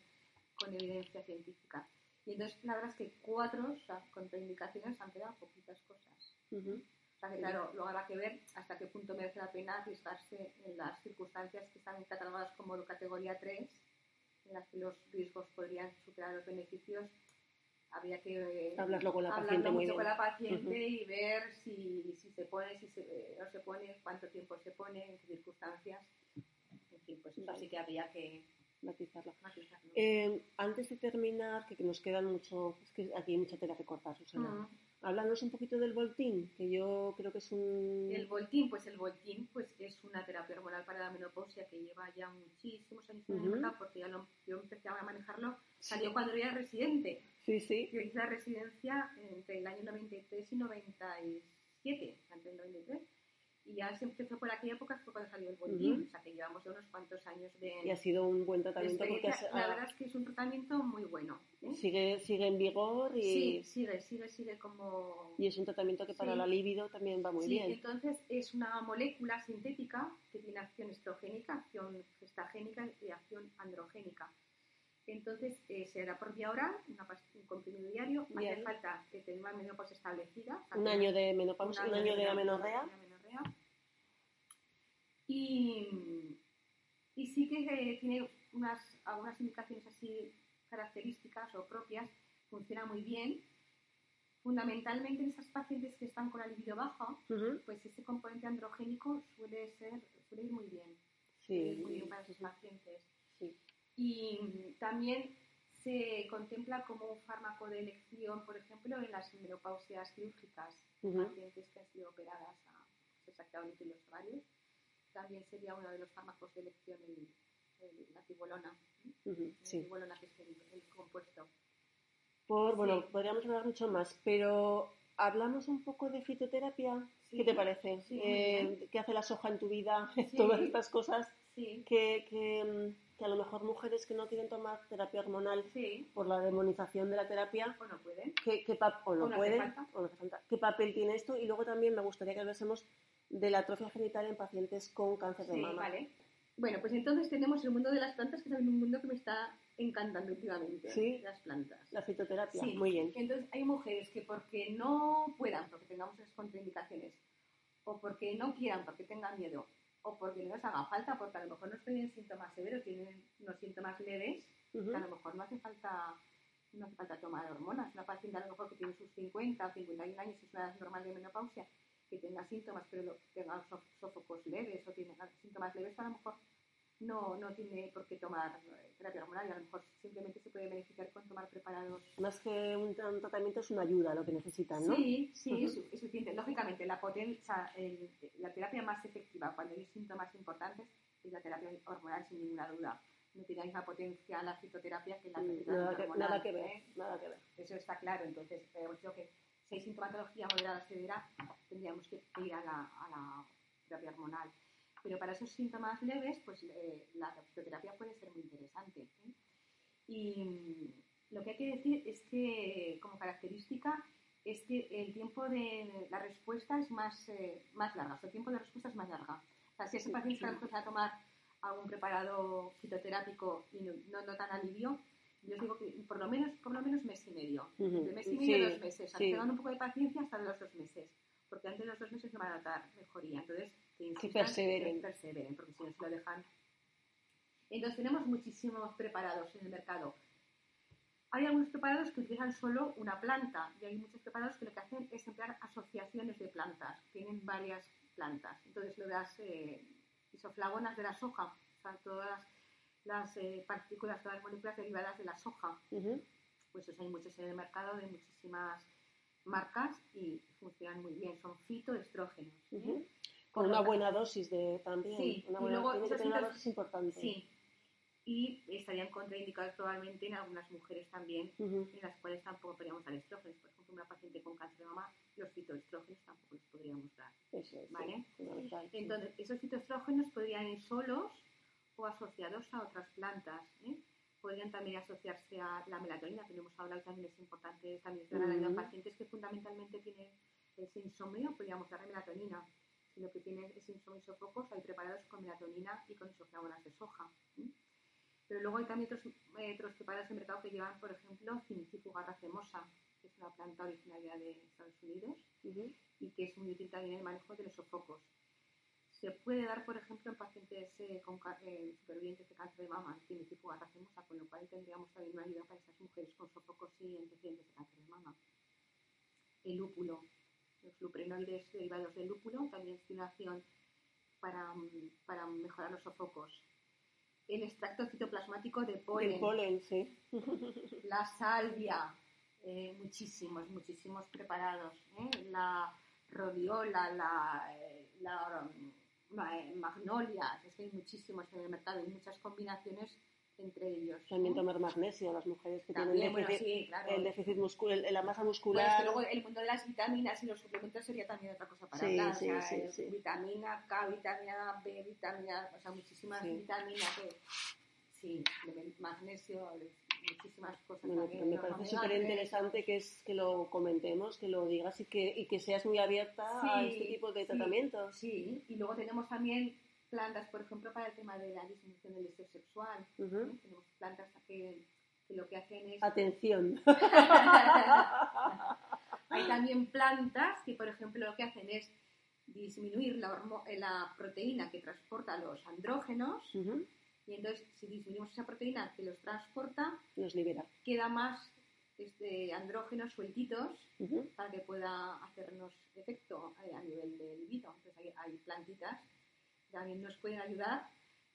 con, evidencia científica. Y entonces, la verdad es que cuatro contraindicaciones han quedado poquitas cosas. O sea que, claro, luego habrá que ver hasta qué punto merece la pena arriesgarse en las circunstancias que están catalogadas como de categoría 3, en las que los riesgos podrían superar los beneficios. Habría que hablarlo con la paciente, mucho con la paciente y ver si, si, se pone, si se, no se pone, cuánto tiempo se pone, en qué circunstancias. En fin, pues eso sí que habría que matizarlo. Eh, antes de terminar, que, nos quedan mucho, es que aquí hay mucha tela que cortar, Susana. Háblanos un poquito del Voltín, que yo creo que es un... El Voltín, pues el Voltín pues es una terapia hormonal para la menopausia que lleva ya muchísimos años en mercado, porque ya lo, yo empecé a manejarlo, salió cuando era residente. Sí, sí. Yo hice la residencia entre el año 93 y 97, antes del 93 y ya se empezó por aquella época fue cuando salió el Voltín, o sea que llevamos ya unos cuantos años de... Y ha sido un buen tratamiento porque... La verdad es que es un tratamiento muy bueno. ¿eh? Sigue, sigue en vigor y... Sí, sigue, sigue, sigue como... Y es un tratamiento que para la libido también va muy sí, bien. entonces es una molécula sintética que tiene acción estrogénica, acción gestagénica y acción androgénica. Entonces eh, se da por vía oral, una un comprimido diario, hace falta que tenga una menopausia establecida. Un año de menopausia, un año de amenorrea y, y sí que eh, tiene unas, algunas indicaciones así características o propias, funciona muy bien. Fundamentalmente en esas pacientes que están con la libido baja, pues ese componente androgénico suele, ser, suele ir muy bien. Sí. muy bien para esos pacientes. Y también se contempla como un fármaco de elección, por ejemplo, en las menopausias quirúrgicas, pacientes que han sido operadas exactamente los varios también sería uno de los fármacos de elección el, la tibolona, sí. tibolona que es el, compuesto. Por, bueno, podríamos hablar mucho más, pero hablamos un poco de fitoterapia. ¿Qué te parece? Eh, ¿Qué hace la soja en tu vida? Todas estas cosas que, que, que, a lo mejor mujeres que no quieren tomar terapia hormonal por la demonización de la terapia, o no pueden, ¿qué, qué o no, pueden, o no ¿qué papel tiene esto? Y luego también me gustaría que hablásemos de la atrofia genital en pacientes con cáncer de mama. Vale. Bueno, pues entonces tenemos el mundo de las plantas, que es un mundo que me está encantando últimamente. Sí. Las plantas. La fitoterapia. Sí. Muy bien. Entonces hay mujeres que porque no puedan, porque tengamos esas contraindicaciones, o porque no quieran, porque tengan miedo, o porque no les haga falta, porque a lo mejor no tienen síntomas severos, tienen unos síntomas leves, que a lo mejor no hace falta no hace falta tomar hormonas. Una paciente a lo mejor que tiene sus 50 o 51 años, es una edad normal de menopausia, que tenga síntomas, pero tenga sofocos leves o tiene síntomas leves, a lo mejor no, no tiene por qué tomar eh, terapia hormonal y a lo mejor simplemente se puede beneficiar con tomar preparados. Más que un, tratamiento es una ayuda lo que necesitan, ¿no? Sí, sí, es, suficiente. Lógicamente, la, potencia, la terapia más efectiva cuando hay síntomas importantes es la terapia hormonal sin ninguna duda. No tiene la misma potencia la fitoterapia que la mm, terapia hormonal. nada que ver, ¿eh? nada que ver. Eso está claro. Entonces, eh, creo que si hay sintomatología moderada severa, tendríamos que ir a la, terapia hormonal. Pero para esos síntomas leves, pues eh, la fitoterapia puede ser muy interesante. ¿eh? Y lo que hay que decir es que, como característica, es que el tiempo de la respuesta es más, eh, más larga, o el tiempo de respuesta es más larga. O sea, si ese paciente está a tomar algún preparado fitoterápico y no, no notan alivio, yo digo que por lo menos, por lo menos mes y medio. De mes y medio dos meses. Sí. un poco de paciencia hasta los dos meses. Porque antes de los dos meses se van a notar mejoría. Entonces, que, perseveren. Que perseveren, porque si no se lo dejan. Entonces, tenemos muchísimos preparados en el mercado. Hay algunos preparados que utilizan solo una planta y hay muchos preparados que lo que hacen es emplear asociaciones de plantas. Tienen varias plantas. Entonces, lo de las eh, isoflavonas de la soja, o sea, todas las eh, partículas, todas las moléculas derivadas de la soja. Pues hay muchos en el mercado de muchísimas marcas y funcionan muy bien. Son fitoestrógenos. ¿eh? Con una buena dosis de también. Sí, una buena, una dosis importante. Sí. Y estarían contraindicados probablemente en algunas mujeres también, en las cuales tampoco podríamos dar estrógenos. Por ejemplo, una paciente con cáncer de mama, los fitoestrógenos tampoco los podríamos dar. Eso es, ¿vale? Entonces, esos fitoestrógenos podrían ir solos o asociados a otras plantas. ¿eh? Podrían también asociarse a la melatonina, que no hemos hablado también es importante también en pacientes que fundamentalmente tienen ese insomnio, podríamos dar melatonina. Si lo que tiene es insomnio y sofocos, hay preparados con melatonina y con isoflavonas de soja. Pero luego hay también otros, eh, otros preparados en mercado que llevan, por ejemplo, Cincifuga racemosa, que es una planta originaria de Estados Unidos y que es muy útil también en el manejo de los sofocos. Se puede dar, por ejemplo, en pacientes eh, con, eh, supervivientes de cáncer de mama, Cincifuga racemosa, con lo cual tendríamos también una ayuda para esas mujeres con sofocos y antecedentes de cáncer de mama. El lúpulo, los luprenoides derivados del lúpulo, también estimulación para, para mejorar los sofocos el extracto citoplasmático de polen. polen, sí. La salvia, eh, muchísimos, muchísimos preparados. La rodiola, la, la, magnolia, es que hay muchísimos en el mercado y muchas combinaciones entre ellos. También tomar magnesio, las mujeres que tienen déficit, el déficit muscular, la masa muscular. luego el mundo de las vitaminas y los suplementos sería también otra cosa para hablar. Sí, sí, vitamina K, vitamina B, vitamina, o sea, muchísimas vitaminas. sí, magnesio, muchísimas cosas. me parece súper interesante que, es, que lo comentemos, que lo digas y que, y que seas muy abierta a este tipo de tratamientos. Sí, y luego tenemos también plantas, por ejemplo, para el tema de la disminución del deseo sexual. Tenemos plantas que, lo que hacen es... Atención. Hay también plantas que, por ejemplo, lo que hacen es disminuir la, la proteína que transporta los andrógenos. Y entonces, si disminuimos esa proteína que los transporta, los libera. Queda más este, andrógenos sueltitos para que pueda hacernos efecto a nivel del libido. Entonces, hay, hay plantitas también nos pueden ayudar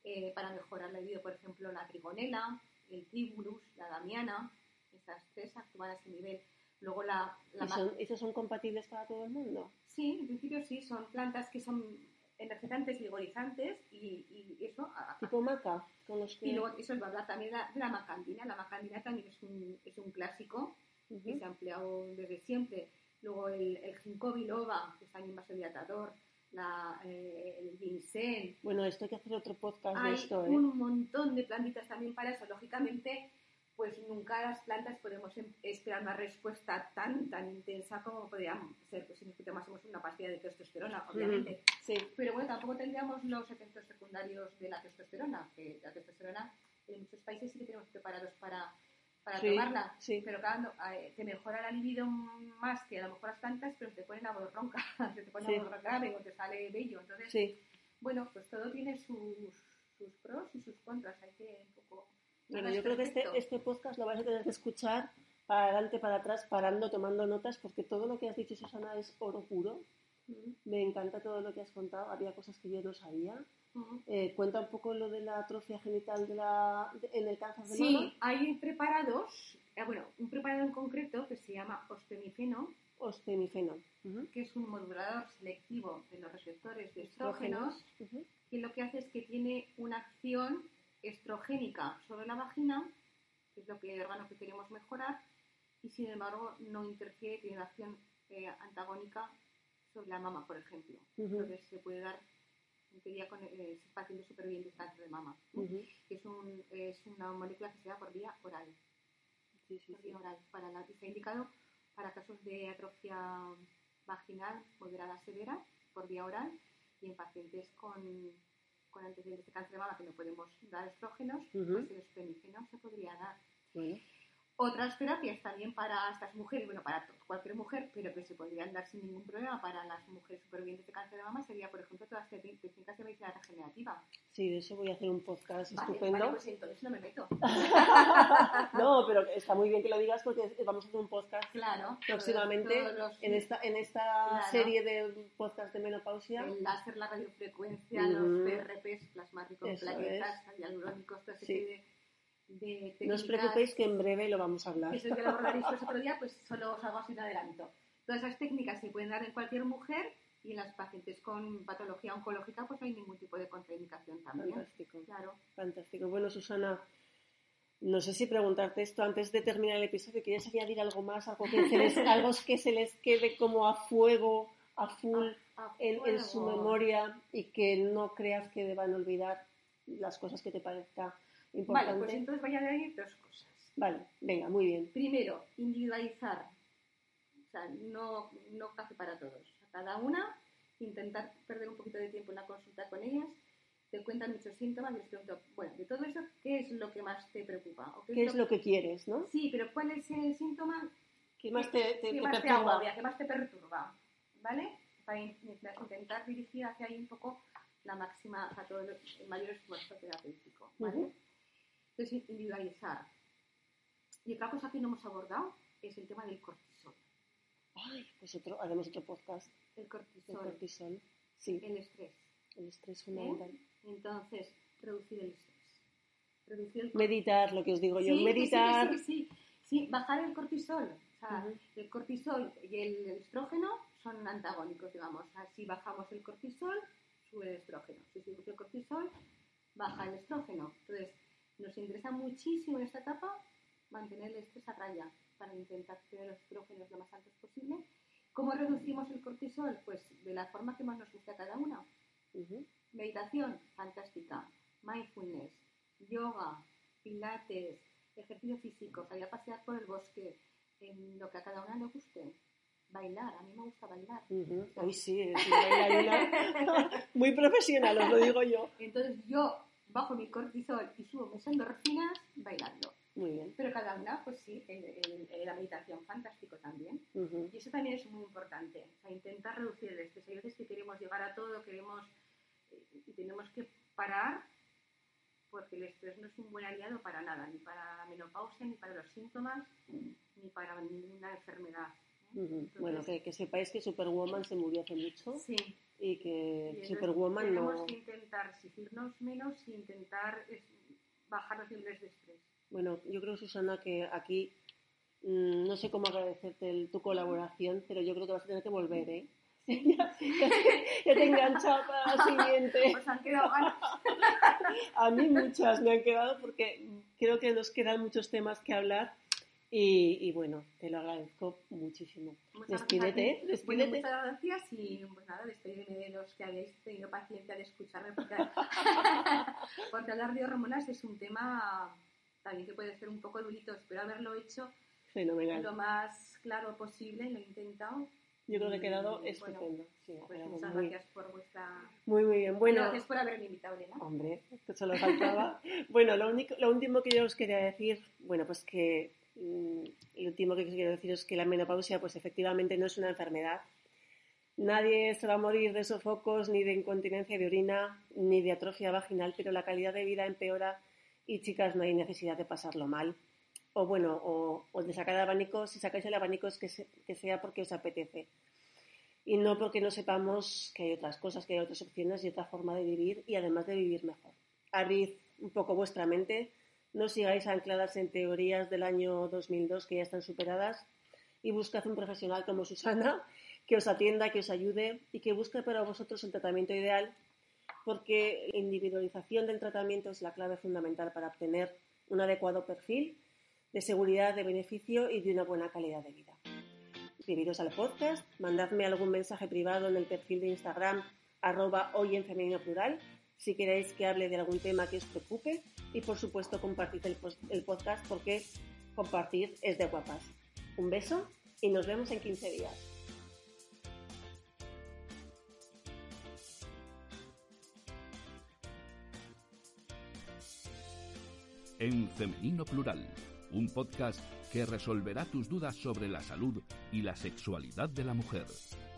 eh, para mejorar la vida, por ejemplo, la trigonela, el tribulus, la damiana, estas tres actúan a ese nivel. Luego la, son, ¿Esos son compatibles para todo el mundo? Sí, en principio sí, son plantas que son energizantes, vigorizantes y, y eso... ¿Tipo maca? Con los Y luego eso es verdad también la, la macandina. La macandina también es un, es un clásico que se ha empleado desde siempre. Luego el, el ginkgo biloba, que es también vasodilatador la, eh, el ginseng. Bueno, esto hay que hacer otro podcast de esto. Hay ¿eh? un montón de plantitas también para eso. Lógicamente, pues nunca las plantas podemos em, esperar una respuesta tan, tan intensa como podríamos ser pues, si tomásemos una pastilla de testosterona, obviamente. sí. Pero bueno, tampoco tendríamos los efectos secundarios de la testosterona, que la testosterona en muchos países sí que tenemos preparados para para tomarla. Pero claro, te mejora la libido más que a lo mejor las plantas, pero te pone la voz ronca, se te pone la voz grave o te sale bello. Entonces, bueno, pues todo tiene sus, sus pros y sus contras. Hay que un poco. Bueno, yo creo que este, este podcast lo vais a tener que escuchar para adelante, para atrás, parando, tomando notas, porque todo lo que has dicho, Susana, es oro puro. Me encanta todo lo que has contado. Había cosas que yo no sabía. Eh, cuenta un poco lo de la atrofia genital de la, en el cáncer de mama. Sí, hay preparados, eh, bueno, un preparado en concreto que se llama ostemifeno. Ostemifeno. Que es un modulador selectivo de los receptores de estrógenos, que lo que hace es que tiene una acción estrogénica sobre la vagina, que es lo que el órgano que queremos mejorar, y sin embargo no interfiere, tiene una acción eh, antagónica sobre la mama, por ejemplo. Entonces se puede dar quería con eh, pacientes supervivientes de cáncer de mama. es, un, es, una molécula que se da por vía oral. Sí, sí, por vía oral. Para la, está indicado para casos de atrofia vaginal moderada severa por vía oral y en pacientes con, con antecedentes de cáncer de mama que no podemos dar estrógenos, pues el espeniceno se podría dar. Otras terapias también para estas mujeres, bueno, para cualquier mujer, pero que se podrían dar sin ningún problema para las mujeres supervivientes de cáncer de mama, sería, por ejemplo, todas las técnicas de medicina regenerativa. Sí, de eso voy a hacer un podcast estupendo. Vale, pues entonces no me meto. no, pero está muy bien que lo digas porque vamos a hacer un podcast claro, próximamente en esta, en esta serie de podcast de menopausia. El láser, la radiofrecuencia, los PRPs, plasmáticos, plaquetas, hialurónicos, todo ese sí no os preocupéis que en breve lo vamos a hablar. Eso que lo abordaréis otro día, pues solo os hago así un adelanto. Todas esas técnicas se pueden dar en cualquier mujer y en las pacientes con patología oncológica pues no hay ningún tipo de contraindicación también. Fantástico. Claro. Fantástico. Bueno, Susana, no sé si preguntarte esto antes de terminar el episodio. ¿Quieres añadir algo más? Algo que se les, algo que se les quede como a fuego, a full en, en, su memoria y que no creas que deban olvidar las cosas que te parezca Vale, pues entonces voy a añadir dos cosas. Vale, venga, muy bien. Primero, individualizar. O sea, no, no café para todos. Cada una intentar perder un poquito de tiempo en la consulta con ellas, te cuentan muchos síntomas y les pregunto, bueno, de todo eso, ¿qué es lo que más te preocupa? qué, es, lo que... quieres, no? Sí, pero ¿cuál es el síntoma que más te, te, que más te agobia, que más te perturba? ¿Vale? Para intentar dirigir hacia ahí un poco la máxima, a todo el mayor esfuerzo terapéutico, ¿vale? Entonces, individualizar. Y otra cosa que no hemos abordado es el tema del cortisol. Ay, pues otro, haremos otro podcast. El cortisol. El cortisol, sí. El estrés. El estrés fundamental. Entonces, reducir el estrés. Reducir el meditar, lo que os digo yo, meditar. Sí, sí, sí, bajar el cortisol. O sea, el cortisol y el estrógeno son antagónicos, digamos. si bajamos el cortisol, sube el estrógeno. Si sube el cortisol, baja el estrógeno. Entonces, nos interesa muchísimo en esta etapa mantener el estrés a raya para intentar tener los estrógenos lo más altos posible. ¿Cómo reducimos el cortisol? Pues de la forma que más nos gusta a cada una. Meditación, fantástica. Mindfulness, yoga, pilates, ejercicio físico, salir a pasear por el bosque, en lo que a cada una le guste. Bailar, a mí me gusta bailar. Uh sí, es muy profesional, os lo digo yo. Entonces yo bajo mi cortisol y subo mis endorfinas bailando. Muy bien. Pero cada una, pues sí, en, la meditación fantástico también. Y eso también es muy importante. O sea, intentar reducir el estrés. Hay veces que queremos llegar a todo, queremos y tenemos que parar porque el estrés no es un buen aliado para nada, ni para la menopausia, ni para los síntomas, ni para ninguna enfermedad. Bueno, que, sepáis que Superwoman se murió hace mucho. Sí. Y que Superwoman no. Tenemos que intentar exigirnos menos e intentar bajar los niveles de estrés. Bueno, yo creo, Susana, que aquí mm, no sé cómo agradecerte tu colaboración, pero yo creo que vas a tener que volver, ¿eh? ya, te he enganchado para la siguiente. Pues han quedado ganas. A mí muchas me han quedado porque creo que nos quedan muchos temas que hablar y, bueno, te lo agradezco muchísimo. despídete, despídete. muchas gracias y pues nada, despídeme de los que habéis tenido paciencia de escucharme porque, porque hablar de hormonas es un tema también que puede ser un poco durito. Espero haberlo hecho lo más claro posible, lo he intentado yo creo que ha quedado estupendo. pues muchas gracias por vuestra... Muy, muy bien. Bueno, gracias por haberme invitado, Elena. Hombre, esto solo faltaba. bueno, lo, único, lo último que yo os quería decir, bueno, pues que lo último que quiero decir es que la menopausia, pues efectivamente no es una enfermedad. Nadie se va a morir de sofocos, ni de incontinencia de orina, ni de atrofia vaginal, pero la calidad de vida empeora y, chicas, no hay necesidad de pasarlo mal o bueno, o, de sacar el abanico, si sacáis el abanico es que, que, sea porque os apetece. Y no porque no sepamos que hay otras cosas, que hay otras opciones y otra forma de vivir y además de vivir mejor. Abrid un poco vuestra mente, no sigáis ancladas en teorías del año 2002 que ya están superadas y buscad un profesional como Susana que os atienda, que os ayude y que busque para vosotros el tratamiento ideal porque la individualización del tratamiento es la clave fundamental para obtener un adecuado perfil de seguridad, de beneficio y de una buena calidad de vida. Suscribiros al podcast, mandadme algún mensaje privado en el perfil de Instagram arroba hoy en femenino plural si queréis que hable de algún tema que os preocupe y por supuesto compartid el, el podcast porque compartir es de guapas. Un beso y nos vemos en 15 días. En femenino plural un podcast que resolverá tus dudas sobre la salud y la sexualidad de la mujer,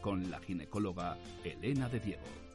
con la ginecóloga Elena de Diego.